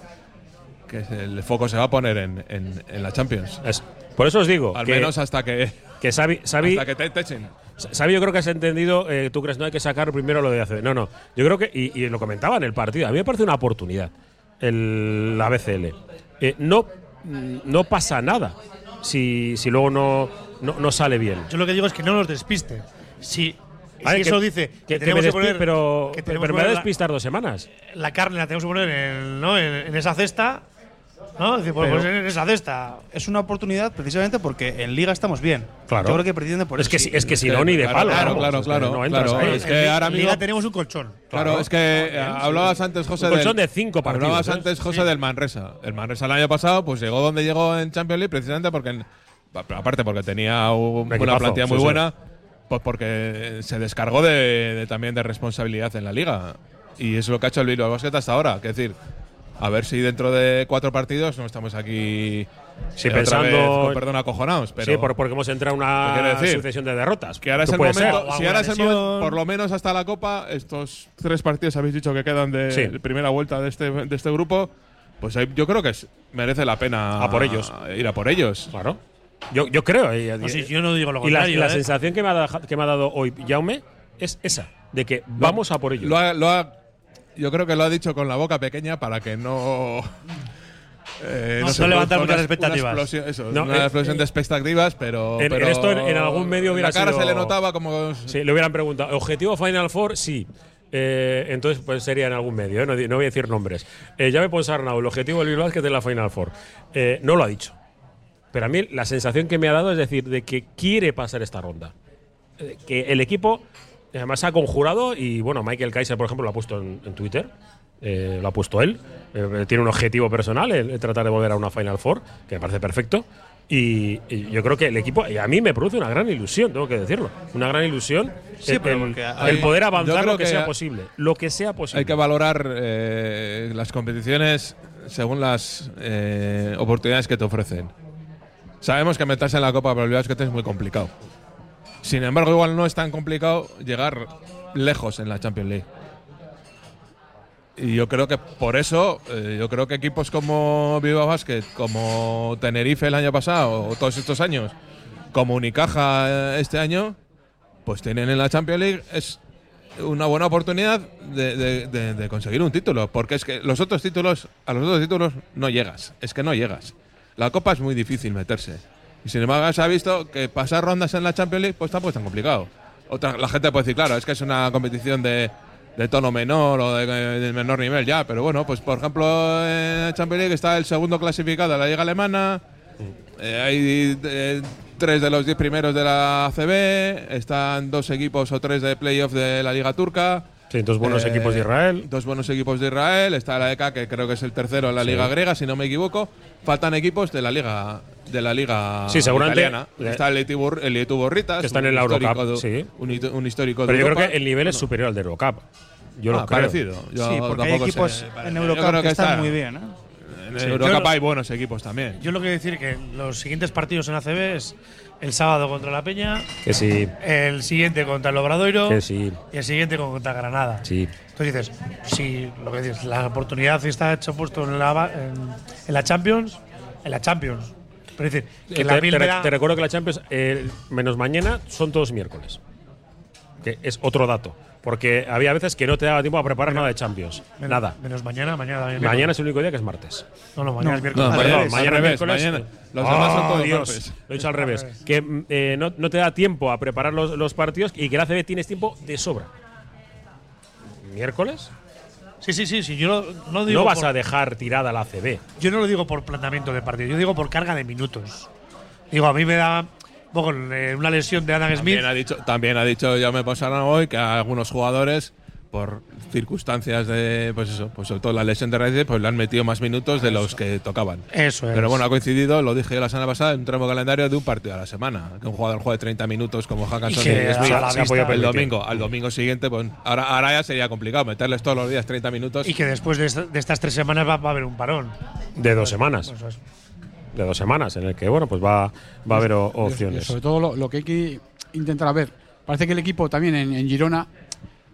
que el foco se va a poner en, en- en la Champions. Es- por eso os digo. Al que- menos hasta que, Que Xavi, Xavi, hasta que te, te echen. Xavi yo creo que has entendido, eh, tú crees no hay que sacar primero lo de ACB. No, no. Yo creo que, y, y lo comentaba en el partido, a mí me parece una oportunidad el, la BCL. Eh, no, mm, no pasa nada si, si luego no, no, no sale bien. Yo lo que digo es que no nos despiste. Si, A ver, si que- eso dice que, que tenemos me que poner, pero, que pero me va a despistar dos semanas. la carne la tenemos que poner en, ¿no? en, en esa cesta, ¿no? Decir, pues, Pero- pues en esa cesta. Es una oportunidad precisamente porque en Liga estamos bien. Claro. Yo creo que precisamente por Es eso. que si- es que si no, ni de claro, palo. claro, vamos, claro, es que claro, no entras claro. ahí. Es que en ahora Liga mismo- tenemos un colchón. Claro, es que eh, hablabas antes, José, Un colchón del- de cinco partidos, Hablabas ¿eh? antes, José, del Manresa. El Manresa el año pasado pues llegó donde llegó en Champions League precisamente porque, en- aparte porque tenía un- una equipazo, plantilla muy sí, sí. buena, pues porque se descargó de, de- también de responsabilidad en la liga. Y es lo que ha hecho el Bilbao Basket hasta ahora. Es decir, a ver si dentro de cuatro partidos no estamos aquí Sí, eh, otra pensando- vez, con perdón, acojonados. Pero sí, por- porque hemos entrado en ¿Qué una sucesión de derrotas. que ahora es el momento, ser. si ahora es el momento, por lo menos hasta la Copa, estos tres partidos habéis dicho que quedan de Sí. primera vuelta de este, de este grupo, pues ahí yo creo que merece la pena A por ellos. ir a por ellos. Claro. Yo, yo creo. y- No, sí, yo no digo lo y la, contrario. la ¿eh? sensación que me, ha dado, que me ha dado hoy Jaume es esa, de que vamos a por ellos. Lo ha- lo ha- yo creo que lo ha dicho con la boca pequeña para que no. (laughs) eh, No se levantar produzca muchas una- una expectativas. explosión- eso, No, una eh, explosión eh, de expectativas, pero. en- esto en- en algún medio hubiera La cara sido- se le notaba como. Sí, le hubieran preguntado, ¿objetivo Final Four? Sí. Eh, entonces, pues sería en algún medio, ¿eh? no, no voy a decir nombres. Eh, ya me Ponsarnau, el objetivo del Bilbao Basket es la Final Four. Eh, no lo ha dicho. Pero a mí la sensación que me ha dado es decir, de que quiere pasar esta ronda. Eh, que el equipo, además, ha conjurado y, bueno, Michael Kaiser, por ejemplo, lo ha puesto en, en Twitter. eh, lo ha puesto él. Eh, tiene un objetivo personal, el, el tratar de volver a una Final Four, que me parece perfecto. Y, y yo creo que el equipo, y a mí me produce una gran ilusión, tengo que decirlo. Una gran ilusión Sí, el, poder avanzar lo que, que sea posible. Lo que sea posible. Hay que valorar eh, las competiciones según las eh, oportunidades que te ofrecen. Sabemos que meterse en la Copa el Basket es muy complicado. Sin embargo, igual no es tan complicado llegar lejos en la Champions League. y yo creo que por eso, eh, yo creo que equipos como Bilbao Basket, como Tenerife el año pasado, o todos estos años, como Unicaja eh, este año, pues tienen en la Champions League es una buena oportunidad de- de conseguir un título. Porque es que los otros títulos, a los otros títulos no llegas. Es que no llegas. La Copa es muy difícil meterse. Y sin embargo se ha visto que pasar rondas en la Champions League pues tampoco es tan complicado. Otra, la gente puede decir, claro, es que es una competición de, de tono menor o de, de menor nivel ya. Pero bueno, pues por ejemplo en la Champions League está el segundo clasificado de la Liga Alemana. Eh, hay eh, tres de los diez primeros de la ACB, están dos equipos o tres de playoff de la Liga Turca. Sí, dos buenos Eh, equipos de Israel. Dos buenos equipos de Israel, está la ECA, que creo que es el tercero en la Sí. Liga Griega, si no me equivoco. Faltan equipos de la Liga de la Liga Sí, seguramente- italiana. Está el el Etuborritas, Que están en la Eurocup, de- sí. Un, un histórico Pero de yo creo que el nivel es superior al de Eurocup. Yo lo Ah, creo. parecido. Yo sí, porque hay tampoco sé. equipos en Eurocup que, están está- muy bien. ¿eh? En Sí, Eurocup hay buenos equipos también. Yo lo que decir que los siguientes partidos en ACB es el sábado contra la Peña, Que sí, el siguiente contra el Obradoiro que sí, y el siguiente contra Granada. sí. Entonces dices, si lo que dices, la oportunidad está hecho puesto en la, ba- en, en la Champions, en la Champions. Pero es decir, que te, la te- mil me da- te recuerdo que la Champions, eh, menos mañana, son todos miércoles. Que es otro dato. Porque había veces que no te daba tiempo a preparar nada de Champions. menos, Nada. Menos mañana, mañana también. Mañana es el único día que es martes. No, no, mañana es miércoles. no, mañana- revés, miércoles. mañana. Los demás son todos Dios, martes. Lo he dicho al revés. Que eh, no, no te da tiempo a preparar los, los partidos y que la ACB tienes tiempo de sobra. ¿Miércoles? Sí, sí, sí, sí. Yo no, no digo No vas por- a dejar tirada la ACB. Yo no lo digo por planteamiento de partido, yo digo por carga de minutos. Digo, a mí me da poco eh, una lesión de Adam Smith. También ha dicho, también ha dicho Jaume Ponsarnau hoy que a algunos jugadores, por circunstancias de, pues eso, pues sobre todo la lesión de raíces, pues le han metido más minutos de los que tocaban. Eso es. Pero bueno, ha coincidido, lo dije yo la semana pasada, en un tramo calendario de un partido a la semana. Que un jugador juegue 30 minutos como Hackanson Y y, Smith el domingo. Al domingo siguiente, pues ahora, ahora ya sería complicado meterles todos los días 30 minutos. y que después de, esta- de estas tres semanas va, va a haber un parón. De dos semanas. Eso es. De dos semanas, en el que, bueno, pues va, va a haber opciones. Sobre todo lo, lo que hay que intentar a ver. Parece que el equipo también en, en Girona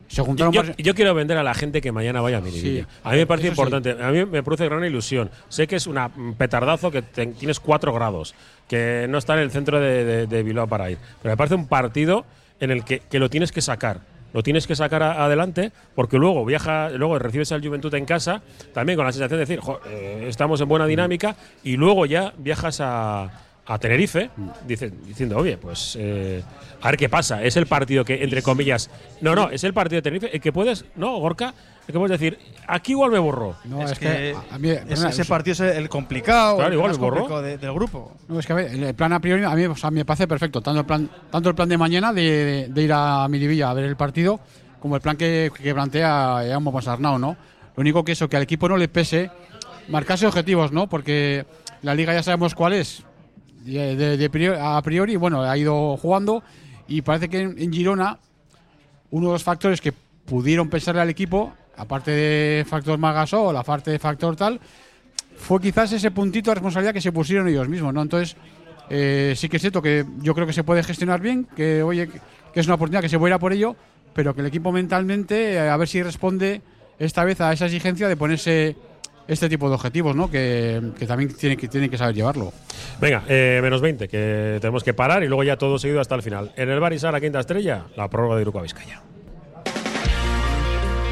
se Yo, juntaron yo- varios- yo quiero vender a la gente que mañana vaya a Miribilla. Sí, a mí me parece sí. importante, a mí me produce gran ilusión. Sé que es una- un petardazo que te- tienes cuatro grados, que no está en el centro de, de- de Bilbao para ir. Pero me parece un partido en el que, que lo tienes que sacar. Lo tienes que sacar a- adelante porque luego viaja, luego recibes al Juventud en casa, también con la sensación de decir, "Jo, eh, estamos en buena dinámica, y luego ya viajas a, a Tenerife dice- diciendo, oye, pues eh, a ver qué pasa. Es el partido que, entre comillas, no, no, es el partido de Tenerife, el que puedes, ¿no, Gorka? El que puedes decir, aquí igual me borro. No, es, es, que, que, a- mí, ese, perdona, ese es- partido es el complicado, Claro, el igual más borró. complicado de- del grupo. No, es que a ver, el plan a priori a mí o sea, me parece perfecto. Tanto el plan, tanto el plan de mañana de, de- de ir a Miribilla a ver el partido, como el plan que, que plantea Jaume Ponsarnau, ¿no? Lo único que eso, que al equipo no le pese marcarse objetivos, ¿no? Porque la liga ya sabemos cuál es. De, a priori, bueno, ha ido jugando y parece que en, Girona uno de los factores que pudieron pensarle al equipo, aparte de factor Magasol, aparte de factor tal, fue quizás ese puntito de responsabilidad que se pusieron ellos mismos, ¿no? Entonces, eh, sí que es cierto que yo creo que se puede gestionar bien, que oye, que es una oportunidad que se puede ir a por ello, pero que el equipo mentalmente, eh, a ver si responde esta vez a esa exigencia de ponerse este tipo de objetivos, ¿no? Que, que también tiene que, saber llevarlo. Venga, eh, menos 20, que tenemos que parar y luego ya todo seguido hasta el final. En el Barisar, a quinta estrella, la prórroga de Iruko Vizcaya.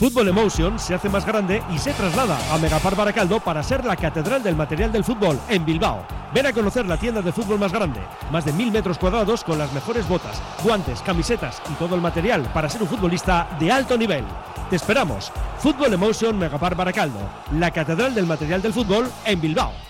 Fútbol Emotion se hace más grande y se traslada a Megapar Baracaldo para ser la catedral del material del fútbol en Bilbao. Ven a conocer la tienda de fútbol más grande, más de mil metros cuadrados con las mejores botas, guantes, camisetas y todo el material para ser un futbolista de alto nivel. Te esperamos. Fútbol Emotion Megapar Baracaldo, la catedral del material del fútbol en Bilbao.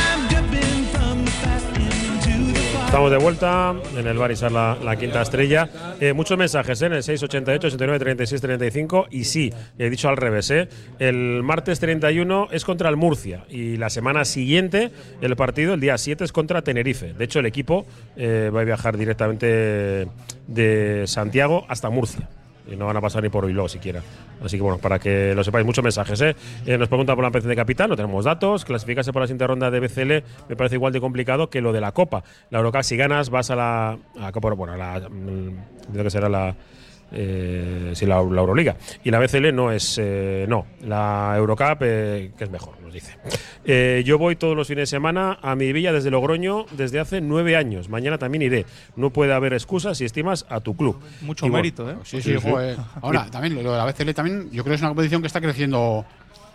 Estamos de vuelta en el Barisar la, la quinta estrella. Eh, muchos mensajes ¿eh? en el 688 89 36 35 y sí, he dicho al revés. ¿eh? El martes 31 es contra el Murcia y la semana siguiente el partido, el día 7, es contra Tenerife. De hecho, el equipo eh, va a viajar directamente de Santiago hasta Murcia. Y no van a pasar ni por Bilbao siquiera. Así que bueno, para que lo sepáis, muchos mensajes. ¿eh? Eh, nos pregunta por la PC de Capital, no tenemos datos. Clasificarse por la siguiente ronda de BCL me parece igual de complicado que lo de la Copa. La Eurocup, si ganas, vas a la, a bueno, a la, mm, creo que será la, eh, sí, la, la Euroliga. Y la BCL no es, eh, no, la Eurocup, eh, que es mejor, nos dice. Eh, yo voy todos los fines de semana a mi villa desde Logroño desde hace nueve años. Mañana también iré. No puede haber excusas si estimas a tu club. Mucho Y bueno, mérito, ¿eh? Sí, sí, joder. Ahora, también lo de la BCL también, yo creo que es una competición que está creciendo.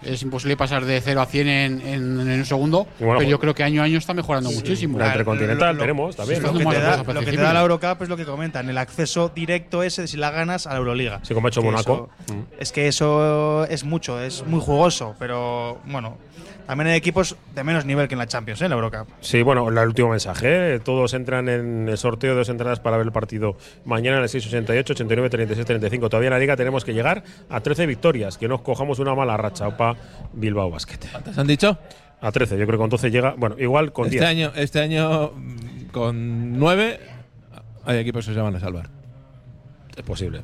Es imposible pasar de 0 a 100 en, en, en un segundo, bueno, pero yo pues- creo que año a año está mejorando muchísimo. La Intercontinental tenemos también. Está ¿no? Lo que, te da, lo que te da la Eurocup es lo que comentan, el acceso directo ese de si la ganas a la Euroliga. Sí, como ha hecho Que Mónaco. eso- Mm. Es que eso es mucho, es muy jugoso, pero bueno, también hay equipos de menos nivel que en la Champions, ¿eh? en la Eurocup. Sí, bueno, el último mensaje. ¿eh? Todos entran en el sorteo de dos entradas para ver el partido mañana en el 688, 89, 36, 35. Todavía en la liga tenemos que llegar a 13 victorias, que nos cojamos una mala racha. Opa, Bilbao Basket. ¿Cuántas han dicho? A 13, yo creo que con 12 llega. Bueno, igual con este 10. año, este año mm, con 9 hay equipos que se van a salvar. Es posible.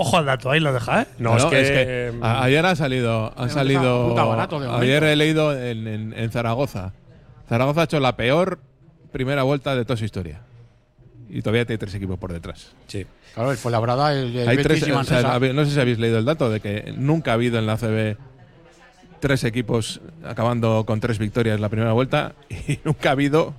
Ojo al dato, ahí lo deja, ¿eh? No, Claro, es que. a- ayer ha salido, Puta salido. barato de momento. ayer he leído en, en- en Zaragoza. Zaragoza ha hecho la peor primera vuelta de toda su historia. Y todavía tiene tres equipos por detrás. Sí. Claro, el Fuenlabrada, el, el Hay Betis tres, y o sea, Manresa. habe- no sé si habéis leído el dato de que nunca ha habido en la CB tres equipos acabando con tres victorias en la primera vuelta (laughs) y nunca ha habido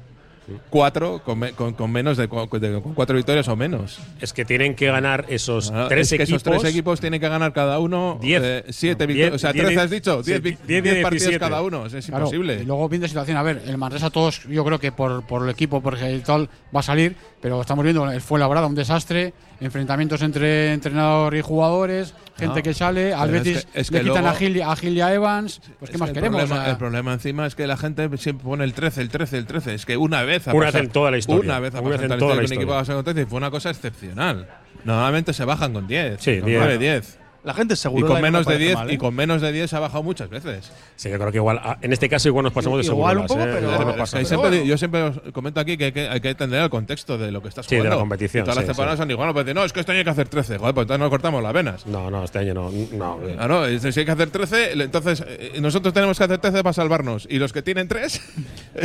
cuatro con, me- con- con menos de, cu- de- con cuatro victorias o menos. Es que tienen que ganar esos Ah, tres es que equipos. esos tres equipos tienen que ganar cada uno Diez. eh, siete Diez, victorias. O sea, diez, trece has dicho, sí, diez, diez, diez partidos 17. cada uno. Es, Claro, imposible. y luego viendo situación, a ver, el Manresa todos, yo creo que por, por el equipo, porque el tal va a salir, pero estamos viendo el Fuenlabrada un desastre, enfrentamientos entre entrenador y jugadores, gente No, que sale, al pero es Betis que- es le que quitan luego- a, Gil, a Gil y a Evans, pues qué más el queremos. Problema, O sea, el problema encima es que la gente siempre pone el 13, el 13, el 13. Es que una vez ha Una vez pasado- en toda la historia. Una vez ha Una vez pasado en toda la que un historia. equipo ha pasado con 13 y fue una cosa excepcional. Normalmente se bajan con 10. Sí, con 10. 9, 10. La gente Y seguro con no menos de parece 10 mal, ¿eh? y con menos de 10 se ha bajado muchas veces. Sí, yo creo que igual. ah, En este caso, igual nos pasamos de Igual segundo. un poco, te Pero Es que siempre- bueno. Yo siempre os comento aquí que hay que, hay que entender el contexto de lo que estás Sí, de la jugando. competición, Y todas sí, las temporadas sí. son igual. No puedes decir, no, es que este año hay que hacer 13. Joder, pues entonces nos cortamos las venas. No, no, este año no. no eh. Ah, no, si hay que hacer 13, le- entonces eh, nosotros tenemos que hacer 13 para salvarnos. Y los que tienen 3, (laughs)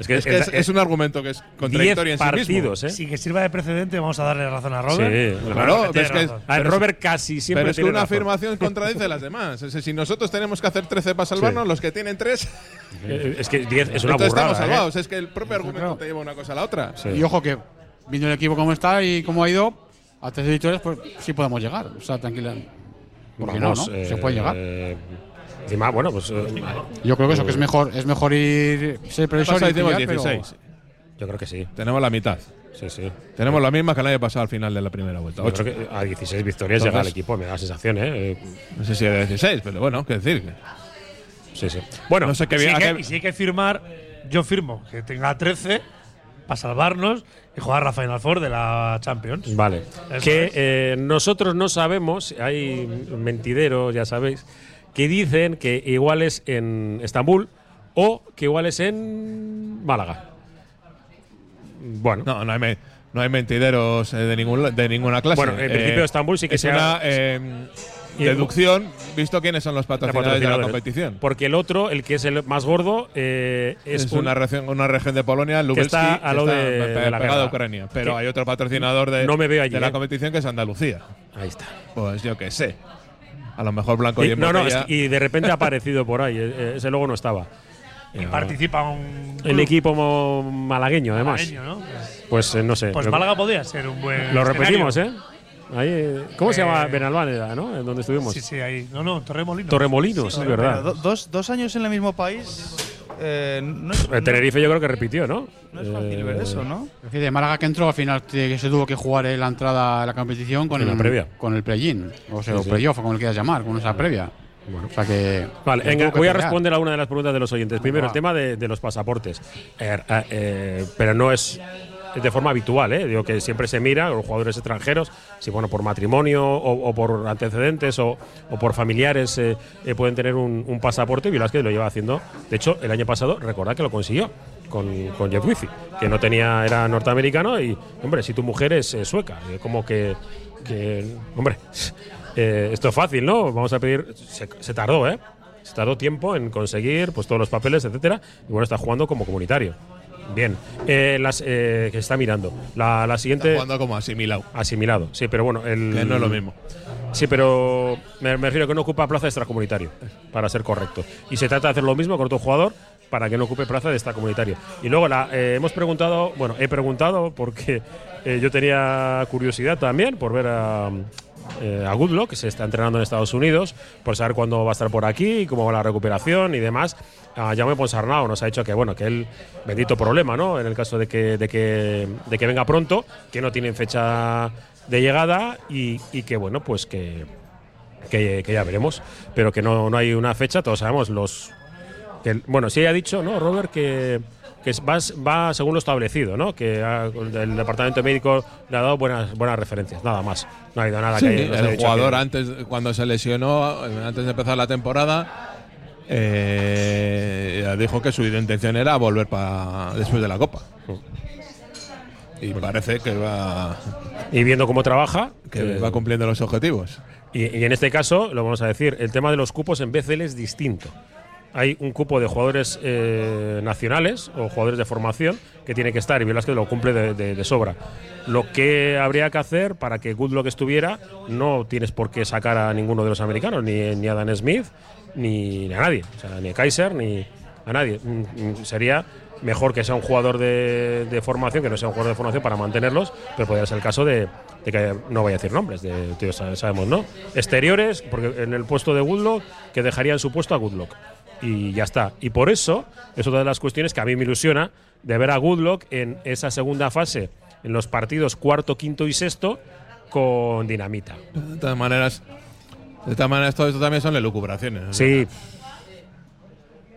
Es que es, que es, es- es un argumento que es contradictorio en sí mismo. partidos, ¿eh? Sin que sirva de precedente, vamos a darle razón a Robert. Sí, Claro, pero es que- Pero Robert casi siempre que una razón. afirmación contradice las demás. Es decir, si nosotros tenemos que hacer 13 para salvarnos, Sí. los que tienen 3, Eh, Es que 10 es una entonces burrada. estamos ¿eh? salvados. Es que el propio argumento te lleva una cosa a la otra. Sí. Y ojo que, viendo el equipo cómo está y cómo ha ido, a tres victorias, pues sí podemos llegar. O sea, tranquila. Porque no, Vamos, ¿no? eh, Se puede llegar. Encima, bueno, pues. eh, Yo creo que eso, que es mejor, es mejor ir ser ¿Qué previsor pasa? y Hicimos pillar, pero- 16. yo creo que sí. Tenemos la mitad. Sí, sí. Tenemos la misma que el año pasado al final de la primera vuelta. Yo creo que a 16 victorias llega el Entonces- equipo, me da la sensación, ¿eh? Eh, No sé si de 16, pero bueno, qué decir. Sí, sí. Bueno, no sé qué si, bien. hay que, y si hay que firmar, yo firmo que tenga 13 para salvarnos y jugar la Final Four de la Champions. Vale. Eso que eh, nosotros no sabemos, hay mentideros, ya sabéis, que dicen que igual es en Estambul o que igual es en Málaga. Bueno. No, no hay, me- no hay mentideros eh, de, ningún, de ninguna clase. Bueno, en principio Estambul sí que es se ha- una eh, deducción, visto quiénes son los patrocinadores de la competición. Porque el otro, el que es el más gordo, eh, es, Es, un- una, región, una región de Polonia, Lubelski, está lado que de- la a guerra. Ucrania. Pero hay otro patrocinador de, no me veo allí, de la ¿eh? competición que es Andalucía. Ahí está. Pues yo qué sé. A lo mejor Blanco y, Y- no, no, es y de repente ha aparecido por ahí. eh, Ese logo no estaba. Y participa un. El equipo malagueño, además. malagueño, ¿no? Pues eh, no sé. Pues Lo- Málaga podría ser un buen. Lo repetimos, escenario. ¿eh? Ahí, eh, ¿Cómo se Eh, llama? Benalmádena, ¿no? En donde estuvimos. Sí, sí, ahí. No, no, Torremolinos. Torremolinos, Sí, es verdad. Do- dos, dos años en el mismo país. eh, no es, El Tenerife yo creo que repitió, ¿no? no es fácil ver eso, ¿no? Es decir, de Málaga que entró al final que se tuvo que jugar en la entrada a la competición con En la el previa. con el play-in, o sea, Sí, o sí. playoff, o como le quieras llamar, con esa previa. O sea que Vale, voy a responder a una de las preguntas de los oyentes. Primero, el tema de, de los pasaportes. Eh, eh, eh, pero no es de forma habitual, ¿eh? Digo que siempre se mira los jugadores extranjeros, si bueno, por matrimonio o, o por antecedentes o, o por familiares eh, pueden tener un, un pasaporte. Velázquez lo lleva haciendo. De hecho, el año pasado, recordad que lo consiguió con, con Jeff Wizzy, que no tenía, era norteamericano y, hombre, si tu mujer es sueca, como que, que hombre, eh, esto es fácil, ¿no? Vamos a pedir, se, se tardó, ¿eh? Se tardó tiempo en conseguir pues todos los papeles, etcétera, y bueno, está jugando como comunitario. Bien, eh, las, eh, que se está mirando. La, la siguiente. Está jugando como asimilado. Asimilado, sí, pero bueno. El, Que no es lo mismo. Sí, pero me, me refiero a que no ocupa plaza de extracomunitario, para ser correcto. Y se trata de hacer lo mismo con otro jugador para que no ocupe plaza de extracomunitario. Y luego la, eh, hemos preguntado, bueno, he preguntado porque yo tenía curiosidad también por ver a, eh, a Goodlock, que se está entrenando en Estados Unidos, por saber cuándo va a estar por aquí, cómo va la recuperación y demás. A Jaume Ponsarnau nos ha dicho que, bueno, que él, bendito problema, ¿no? En el caso de que, de que, de que venga pronto, que no tienen fecha de llegada y, y que, bueno, pues que, que, que ya veremos, pero que no, no hay una fecha, todos sabemos los... Que, bueno, sí ha dicho, ¿no, Robert, que, que va, va según lo establecido, ¿no? Que ha- el departamento médico le ha dado buenas, buenas referencias, nada más. No ha habido nada Sí, que haya el jugador que- antes cuando se lesionó antes de empezar la temporada eh, dijo que su intención era volver pa- después de la copa y parece que va Y viendo cómo trabaja, que eh, va cumpliendo los objetivos Y, y en este caso, lo vamos a decir, el tema de los cupos en BCL es distinto. Hay un cupo de jugadores eh, nacionales o jugadores de formación que tiene que estar y Velázquez lo cumple de, sobra. Lo que habría que hacer para que Goodlock estuviera, no tienes por qué sacar a ninguno de los americanos, ni, ni a Dan Smith, ni, a nadie, o sea, ni a Kaiser, ni a nadie. Mm, mm, Sería mejor que sea un jugador de, formación, que no sea un jugador de formación para mantenerlos, pero podría ser el caso de, que no voy a decir nombres, de, tío, sa- sabemos, ¿no? Exteriores, porque en el puesto de Goodlock, que dejarían su puesto a Goodlock. Y ya está. Y por eso es otra de las cuestiones que a mí me ilusiona de ver a Goodlock en esa segunda fase, en los partidos cuarto, quinto y sexto, con dinamita. de todas maneras de todas maneras todo esto también son elucubraciones. Sí,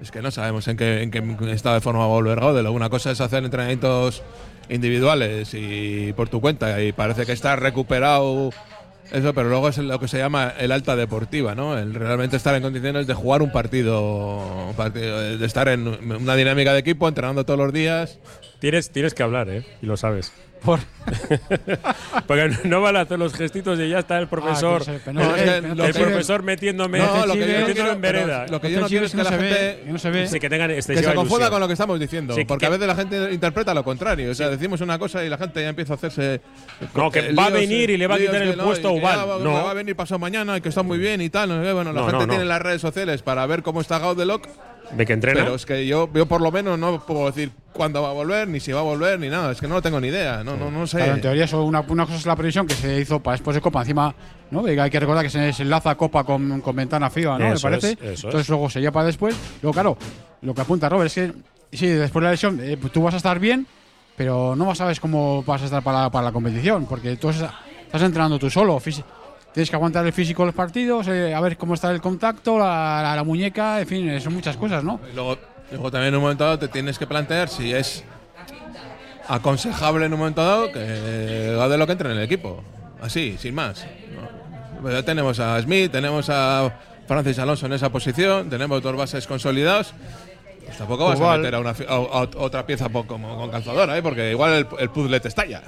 es que no sabemos en qué, en qué estado de forma va a volver Godel una cosa es hacer entrenamientos individuales y por tu cuenta y parece que está recuperado eso, pero luego es lo que se llama el alta deportiva, ¿no? El realmente estar en condiciones de jugar un partido, partido, de estar en una dinámica de equipo, entrenando todos los días. tienes, tienes que hablar, ¿eh? Y lo sabes. Por- (laughs) Porque no van a hacer los gestitos y ya está el profesor. Ah, que no no el, profesor metiéndome, No, lo que metiéndome quiero- en vereda. lo que yo no quiero es que la gente que se ve. Sí, que tengan que excesiva se confunda con lo que estamos diciendo, Sí, porque que- a veces la gente interpreta lo contrario. O sea, decimos una cosa y la gente ya empieza a hacerse. No, que va a venir y le va a líos quitar el puesto a y que Ubal. ya va, No. va a venir pasado mañana y que está muy bien y tal. Bueno, la gente tiene las redes sociales para ver cómo está Gaudelock. De que entrena. Pero es que yo, yo por lo menos no puedo decir cuándo va a volver, ni si va a volver, ni nada. Es que no lo tengo ni idea. No, no, no sé. Claro, en teoría eso, una, una cosa es la previsión que se hizo para después de Copa. Encima, ¿no? Hay que recordar que se, enlaza Copa con, con ventana fría, ¿no? Eso Me parece. es, eso es. Entonces luego sería para después. Luego, claro, lo que apunta Robert es que sí, después de la lesión eh, pues tú vas a estar bien, pero no sabes cómo vas a estar para, para la competición, porque tú estás entrenando tú solo. fisi- Tienes que aguantar el físico de los partidos, eh, a ver cómo está el contacto, la, la- la muñeca, en fin, son muchas cosas, ¿no? Y Luego, luego también en un momento dado te tienes que plantear si es aconsejable en un momento dado que Gade lo que entre en el equipo. Así, sin más. ¿no? Ya tenemos a Smith, tenemos a Francis Alonso en esa posición, tenemos dos bases consolidados. Pues tampoco vas a Igual. meter a, una a- a otra pieza como con calzadora, ¿eh? porque igual el, el puzzle te estalla.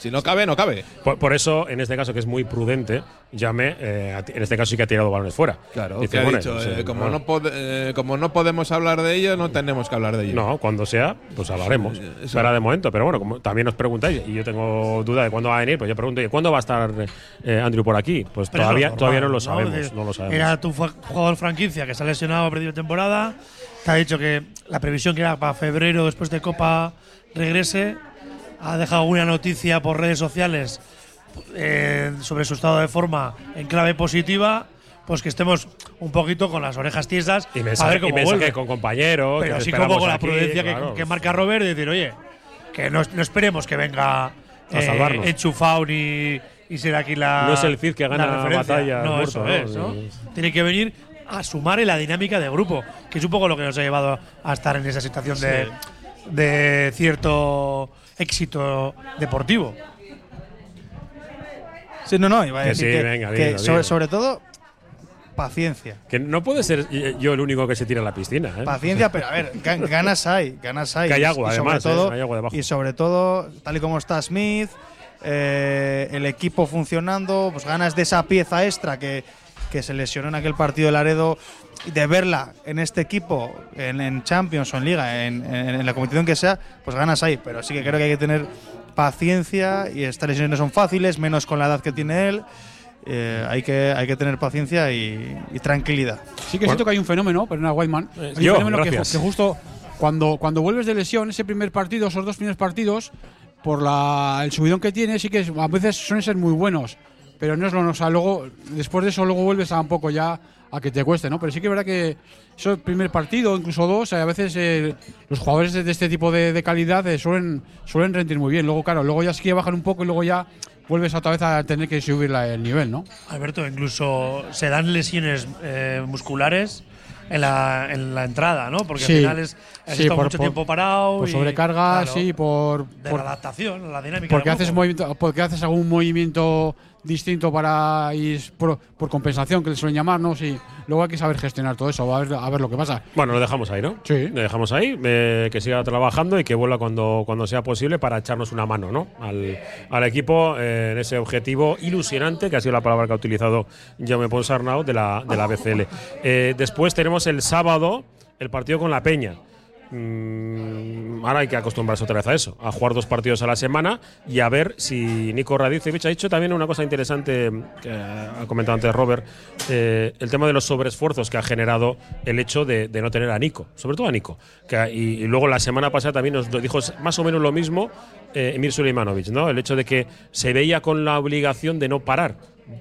Si no cabe, no cabe. Por, por eso, en este caso, que es muy prudente, llame, eh, en este caso sí que ha tirado balones fuera. Claro, Dice, bueno, dicho, pues, eh, eh, como, no. no eh, como no podemos hablar de ello, no tenemos que hablar de ello. No, cuando sea, pues hablaremos. Sí, eso. Será de momento, pero bueno, como también os preguntáis, y yo tengo duda de cuándo va a venir, pues yo pregunto, ¿y cuándo va a estar eh, Andrew por aquí? Pues Pero todavía, lo todavía no normal, lo sabemos, decir, no lo sabemos. Era tu jugador franquicia que se ha lesionado a principio de temporada. Te ha dicho que la previsión que era para febrero, después de Copa, regrese. Ha dejado una noticia por redes sociales eh, sobre su estado de forma en clave positiva. Pues que estemos un poquito con las orejas tiesas y a mensaje, ver cómo y mensaje con compañeros. Pero así como con la aquí, prudencia que- claro. que, marca Robert, decir, oye, que no, no esperemos que venga A eh, enchufado ni y ser aquí la. No es el Cid que gana la referencia. batallas No, muerto, eso ¿no? es, ¿no? Tiene que venir a sumar en la dinámica de grupo, que es un poco lo que nos ha llevado a estar en esa situación de, de cierto éxito deportivo. Sí, no, no, iba a Que decir sí, que, venga, que dilo, sobre, dilo. sobre todo paciencia. Que no puede ser yo el único que se tira a la piscina. ¿eh? Paciencia, pero a ver, ga- (laughs) ganas hay, ganas hay. Que hay agua, y sobre además, ¿eh? todo, Hay agua debajo. Y sobre todo, tal y como está Smith, eh, el equipo funcionando, pues ganas de esa pieza extra que, que se lesionó en aquel partido de Laredo y de verla en este equipo, en, en Champions o en Liga, en, en- en la competición que sea, pues ganas ahí. Pero sí que creo que hay que tener paciencia y estas lesiones no son fáciles, menos con la edad que tiene él. Eh, hay, que, hay que tener paciencia y, y tranquilidad. Sí que siento que hay un fenómeno, Bernard Whiteman. Hay un yo, fenómeno que, que justo cuando, cuando vuelves de lesión, ese primer partido, esos dos primeros partidos, por la, el subidón que tiene, sí que a veces suelen ser muy buenos. Pero no es lo. O sea, luego, después de eso, luego vuelves a un poco ya a que te cueste, ¿no? Pero sí que es verdad que eso, el primer partido, incluso dos, a veces eh, los jugadores de, de este tipo de, de calidad eh, suelen, suelen rendir muy bien. Luego, claro, luego ya sí que bajan un poco y luego ya vuelves otra vez a tener que subir la- el nivel, ¿no? Alberto, incluso se dan lesiones eh, musculares en la, en la entrada, ¿no? Porque Sí. al final es, has Sí, estado por- mucho por- tiempo parado. Por y, sobrecarga, claro, sí, por. De por- la adaptación, la dinámica. porque haces, movimiento, porque haces algún movimiento distinto para es por, por compensación que le suelen llamar, ¿no? Sí. Luego hay que saber gestionar todo eso, a ver, a ver lo que pasa. Bueno, lo dejamos ahí, ¿no? Sí. Lo dejamos ahí, eh, que siga trabajando y que vuelva cuando, cuando sea posible para echarnos una mano, ¿no? Al, al equipo eh, en ese objetivo ilusionante, que ha sido la palabra que ha utilizado Jaume Ponsarnau de la, de la BCL. Eh, después tenemos el sábado el partido con la Peña. Mm, ahora hay que acostumbrarse otra vez a eso, a jugar dos partidos a la semana y a ver si Nico Radicevich ha dicho también una cosa interesante que ha comentado antes Robert, eh, el tema de los sobreesfuerzos que ha generado el hecho de, no tener a Nico, sobre todo a Nico. Y luego la semana pasada también nos dijo más o menos lo mismo eh, Emir Suleimanovic, ¿no? El hecho de que se veía con la obligación de no parar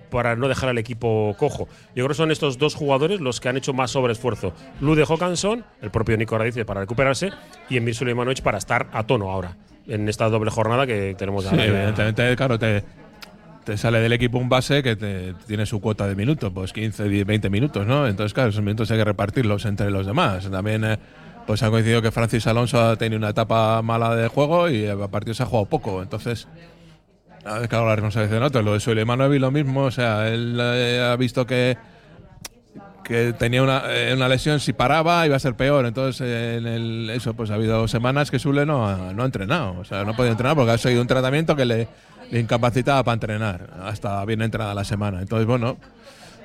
para no dejar al equipo cojo. Yo creo que son estos dos jugadores los que han hecho más sobreesfuerzo. Lude Hawkinson, el propio Nico Radice para recuperarse, y Emir Suleimanovic para estar a tono ahora, en esta doble jornada que tenemos Sí, evidentemente, claro, te, te sale del equipo un base que te, tiene su cuota de minutos, pues 15, 10, 20 minutos, ¿no? Entonces, claro, esos minutos hay que repartirlos entre los demás. También eh, pues ha coincidido que Francis Alonso ha tenido una etapa mala de juego y a partir se ha jugado poco. Entonces, a ver, claro, la responsabilidad de otro. Lo de Suleimanovic lo mismo, o sea, él eh, ha visto que que tenía una, eh, una lesión, si paraba iba a ser peor. Entonces, en el, eso, pues ha habido semanas que Sule no ha, no ha entrenado. O sea, no ha podido entrenar porque ha seguido un tratamiento que le, incapacitaba para entrenar, hasta bien entrada la semana. Entonces, bueno,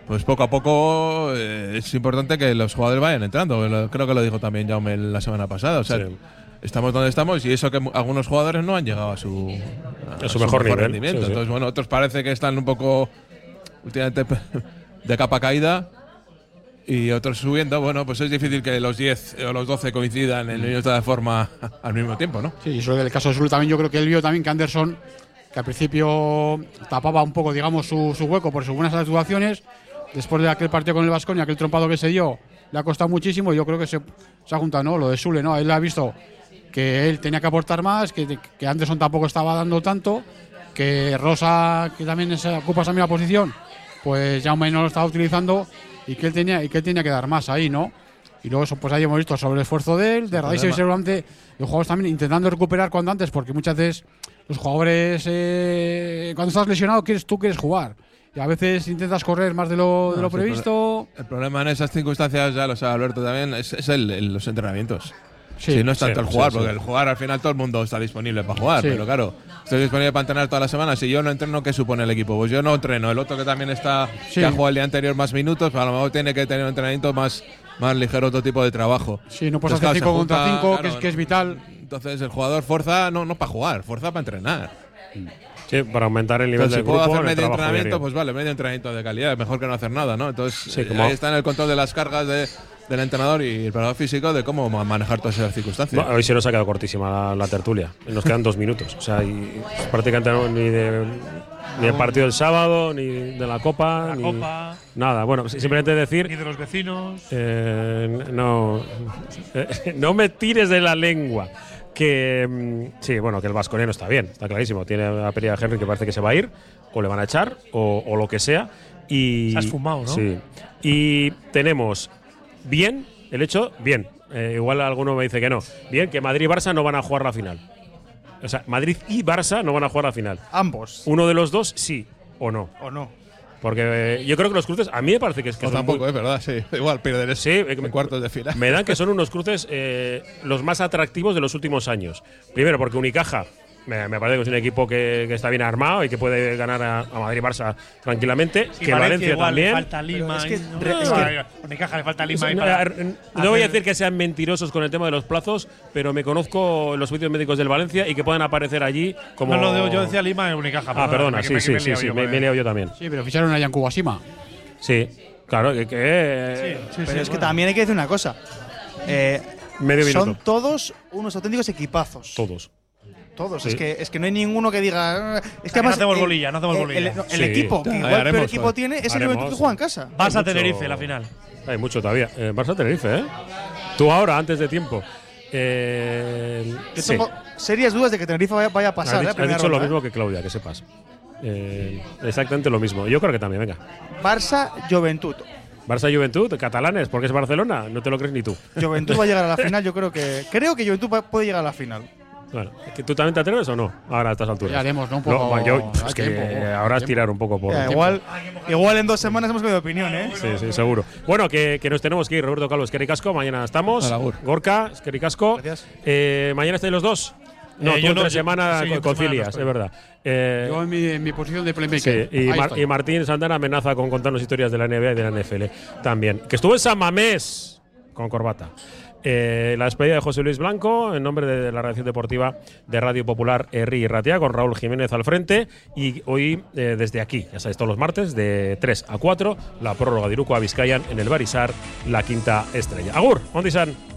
pues poco a poco eh, es importante que los jugadores vayan entrando. Creo que lo dijo también Jaume la semana pasada. O sea. Estamos donde estamos y eso que algunos jugadores no han llegado a su, A su mejor nivel, rendimiento. sí, sí. Entonces, bueno, otros parece que están un poco últimamente (laughs) de capa caída y otros subiendo. Bueno, pues es difícil que los 10 o los 12 coincidan en el de forma (laughs) al mismo tiempo, ¿no? Sí, y sobre el caso de Zulu también yo creo que él vio también que Anderson, que al principio tapaba un poco, digamos, su, su hueco por sus buenas actuaciones, después de aquel partido con el Vasconia, aquel trompado que se dio, le ha costado muchísimo y yo creo que se, se ha juntado, ¿no? Lo de Sule, ¿no? Él ha visto que él tenía que aportar más, que, que Anderson tampoco estaba dando tanto, que Rosa, que también es- ocupa esa misma posición, pues ya no lo estaba utilizando y que él tenía, y que él tenía que dar más ahí, ¿no? Y luego eso, pues ahí hemos visto sobre el esfuerzo de él, de Radis y seguramente los jugadores también intentando recuperar cuando antes, porque muchas veces los jugadores, eh, cuando estás lesionado, quieres, tú quieres jugar. Y a veces intentas correr más de lo, de previsto. El problema en esas circunstancias, ya lo sabe Alberto también, es, es el- el- los entrenamientos. Sí, Sí, no es tanto sí, el jugar, sí, porque sí. el jugar al final todo el mundo está disponible para jugar, Sí. pero claro, estoy disponible para entrenar toda la semana. Si yo no entreno, ¿qué supone el equipo? Pues yo no entreno. El otro que también está, Sí. que ha jugado el día anterior más minutos, pues a lo mejor tiene que tener un entrenamiento más, más ligero, otro tipo de trabajo. Sí, no puedes hacer claro, 5 se contra junta, 5, que, claro, es, que es vital. Entonces el jugador fuerza no, no para jugar, fuerza para entrenar. Sí, para aumentar el nivel Entonces, del si puedo grupo. hacer medio entrenamiento, diario. pues vale, medio entrenamiento de calidad, mejor que no hacer nada, ¿no? Entonces, Sí, eh, como- ahí está en el control de las cargas de- del entrenador y el preparador físico de cómo ma- manejar todas esas circunstancias. Hoy se nos ha quedado cortísima la, la tertulia. Nos quedan dos minutos. O sea, y prácticamente no- ni de ni del partido del sábado, ni de la Copa, La ni Copa. nada. Bueno, simplemente decir. Ni de los vecinos. Eh, no, eh, (laughs) no me tires de la lengua. Que mm, sí, bueno, que el vasconero está bien, está clarísimo. Tiene a Peria Henry que parece que se va a ir, o le van a echar, o, o lo que sea. Y, Se has fumado, ¿no? Sí. Y tenemos bien, el hecho, bien. Eh, igual alguno me dice que no. Bien, que Madrid y Barça no van a jugar la final. O sea, Madrid y Barça no van a jugar la final. Ambos. Uno de los dos sí o no. ¿O no? Porque eh, yo creo que los cruces, a mí me parece que es que O son tampoco, muy- es verdad, sí. Igual pierden Sí, eh, en cuartos de final. me dan que son unos cruces eh, los más atractivos de los últimos años. Primero, porque Unicaja me, me parece que es un equipo que, que está bien armado y que puede ganar a, a Madrid y Barça tranquilamente. Sí, que Valencia, igual, le también. falta Lima. es que- no, es no, que- le falta Lima. y No, para voy a decir que sean mentirosos con el tema de los plazos, pero me conozco los servicios médicos del Valencia y que pueden aparecer allí como. No, no, yo- yo decía Lima y Unicaja. Ah, perdona, sí, sí, sí, sí, me, he liado yo también. Sí, pero ficharon a Jan Kuwasima. Sí, claro, que. que Pero es que también hay que decir una cosa. Eh, Medio son minuto. todos unos auténticos equipazos. Todos. Todos. Sí. Es, que, es que no hay ninguno que diga. "Ah", Es que que no hacemos el- bolilla, no hacemos el- bolilla. El, el Sí. equipo que igual haremos, peor equipo joder. tiene es el. Juventud que juega en casa. Vas a Tenerife la final. Hay mucho todavía. Eh, Barça Tenerife, ¿eh? Tú ahora, antes de tiempo. Eh, sí. tengo serias dudas de que Tenerife vaya, vaya a pasar. Has eh, dicho, a lo ronda, mismo que Claudia, que sepas. Eh, exactamente lo mismo. Yo creo que también, venga. eh. Barça, Juventud. Barça Juventud, catalanes, porque es Barcelona, no te lo crees ni tú. Juventud va a llegar a la (laughs) final. Yo creo que. Creo que Juventud puede llegar a la final. ¿Que ¿Tú también te atreves o no? Ahora a estas alturas. Ya haremos, ¿no? Un poco- va, yo- da es que tiempo, ahora es tirar un poco por. Ya, igual, igual en dos semanas hemos cambiado de opinión, ¿eh? Sí, sí, seguro. Bueno, que, que nos tenemos que ir. Roberto Calvo, Esquericasco, mañana estamos. Hola. Gorka, Esquericasco. Gracias. Eh, ¿Mañana estáis los dos? No, Eh, tú yo entre no, semana sí, semana no concilias, estoy. es verdad. Eh, Yo en mi, en mi posición de Sí, playmaker. y, Ahí Mar- y Martín Santana amenaza con contarnos historias de la NBA y de la NFL también. Que estuvo en San Mamés con corbata. Eh, la despedida de José Luis Blanco en nombre de la redacción deportiva de Radio Popular Herri Ratia con Raúl Jiménez al frente y hoy eh, desde aquí, ya sabéis, todos los martes de 3 a 4 la prórroga de Iruko a Vizcayan en el Barisar, la quinta estrella. Agur, Montisan.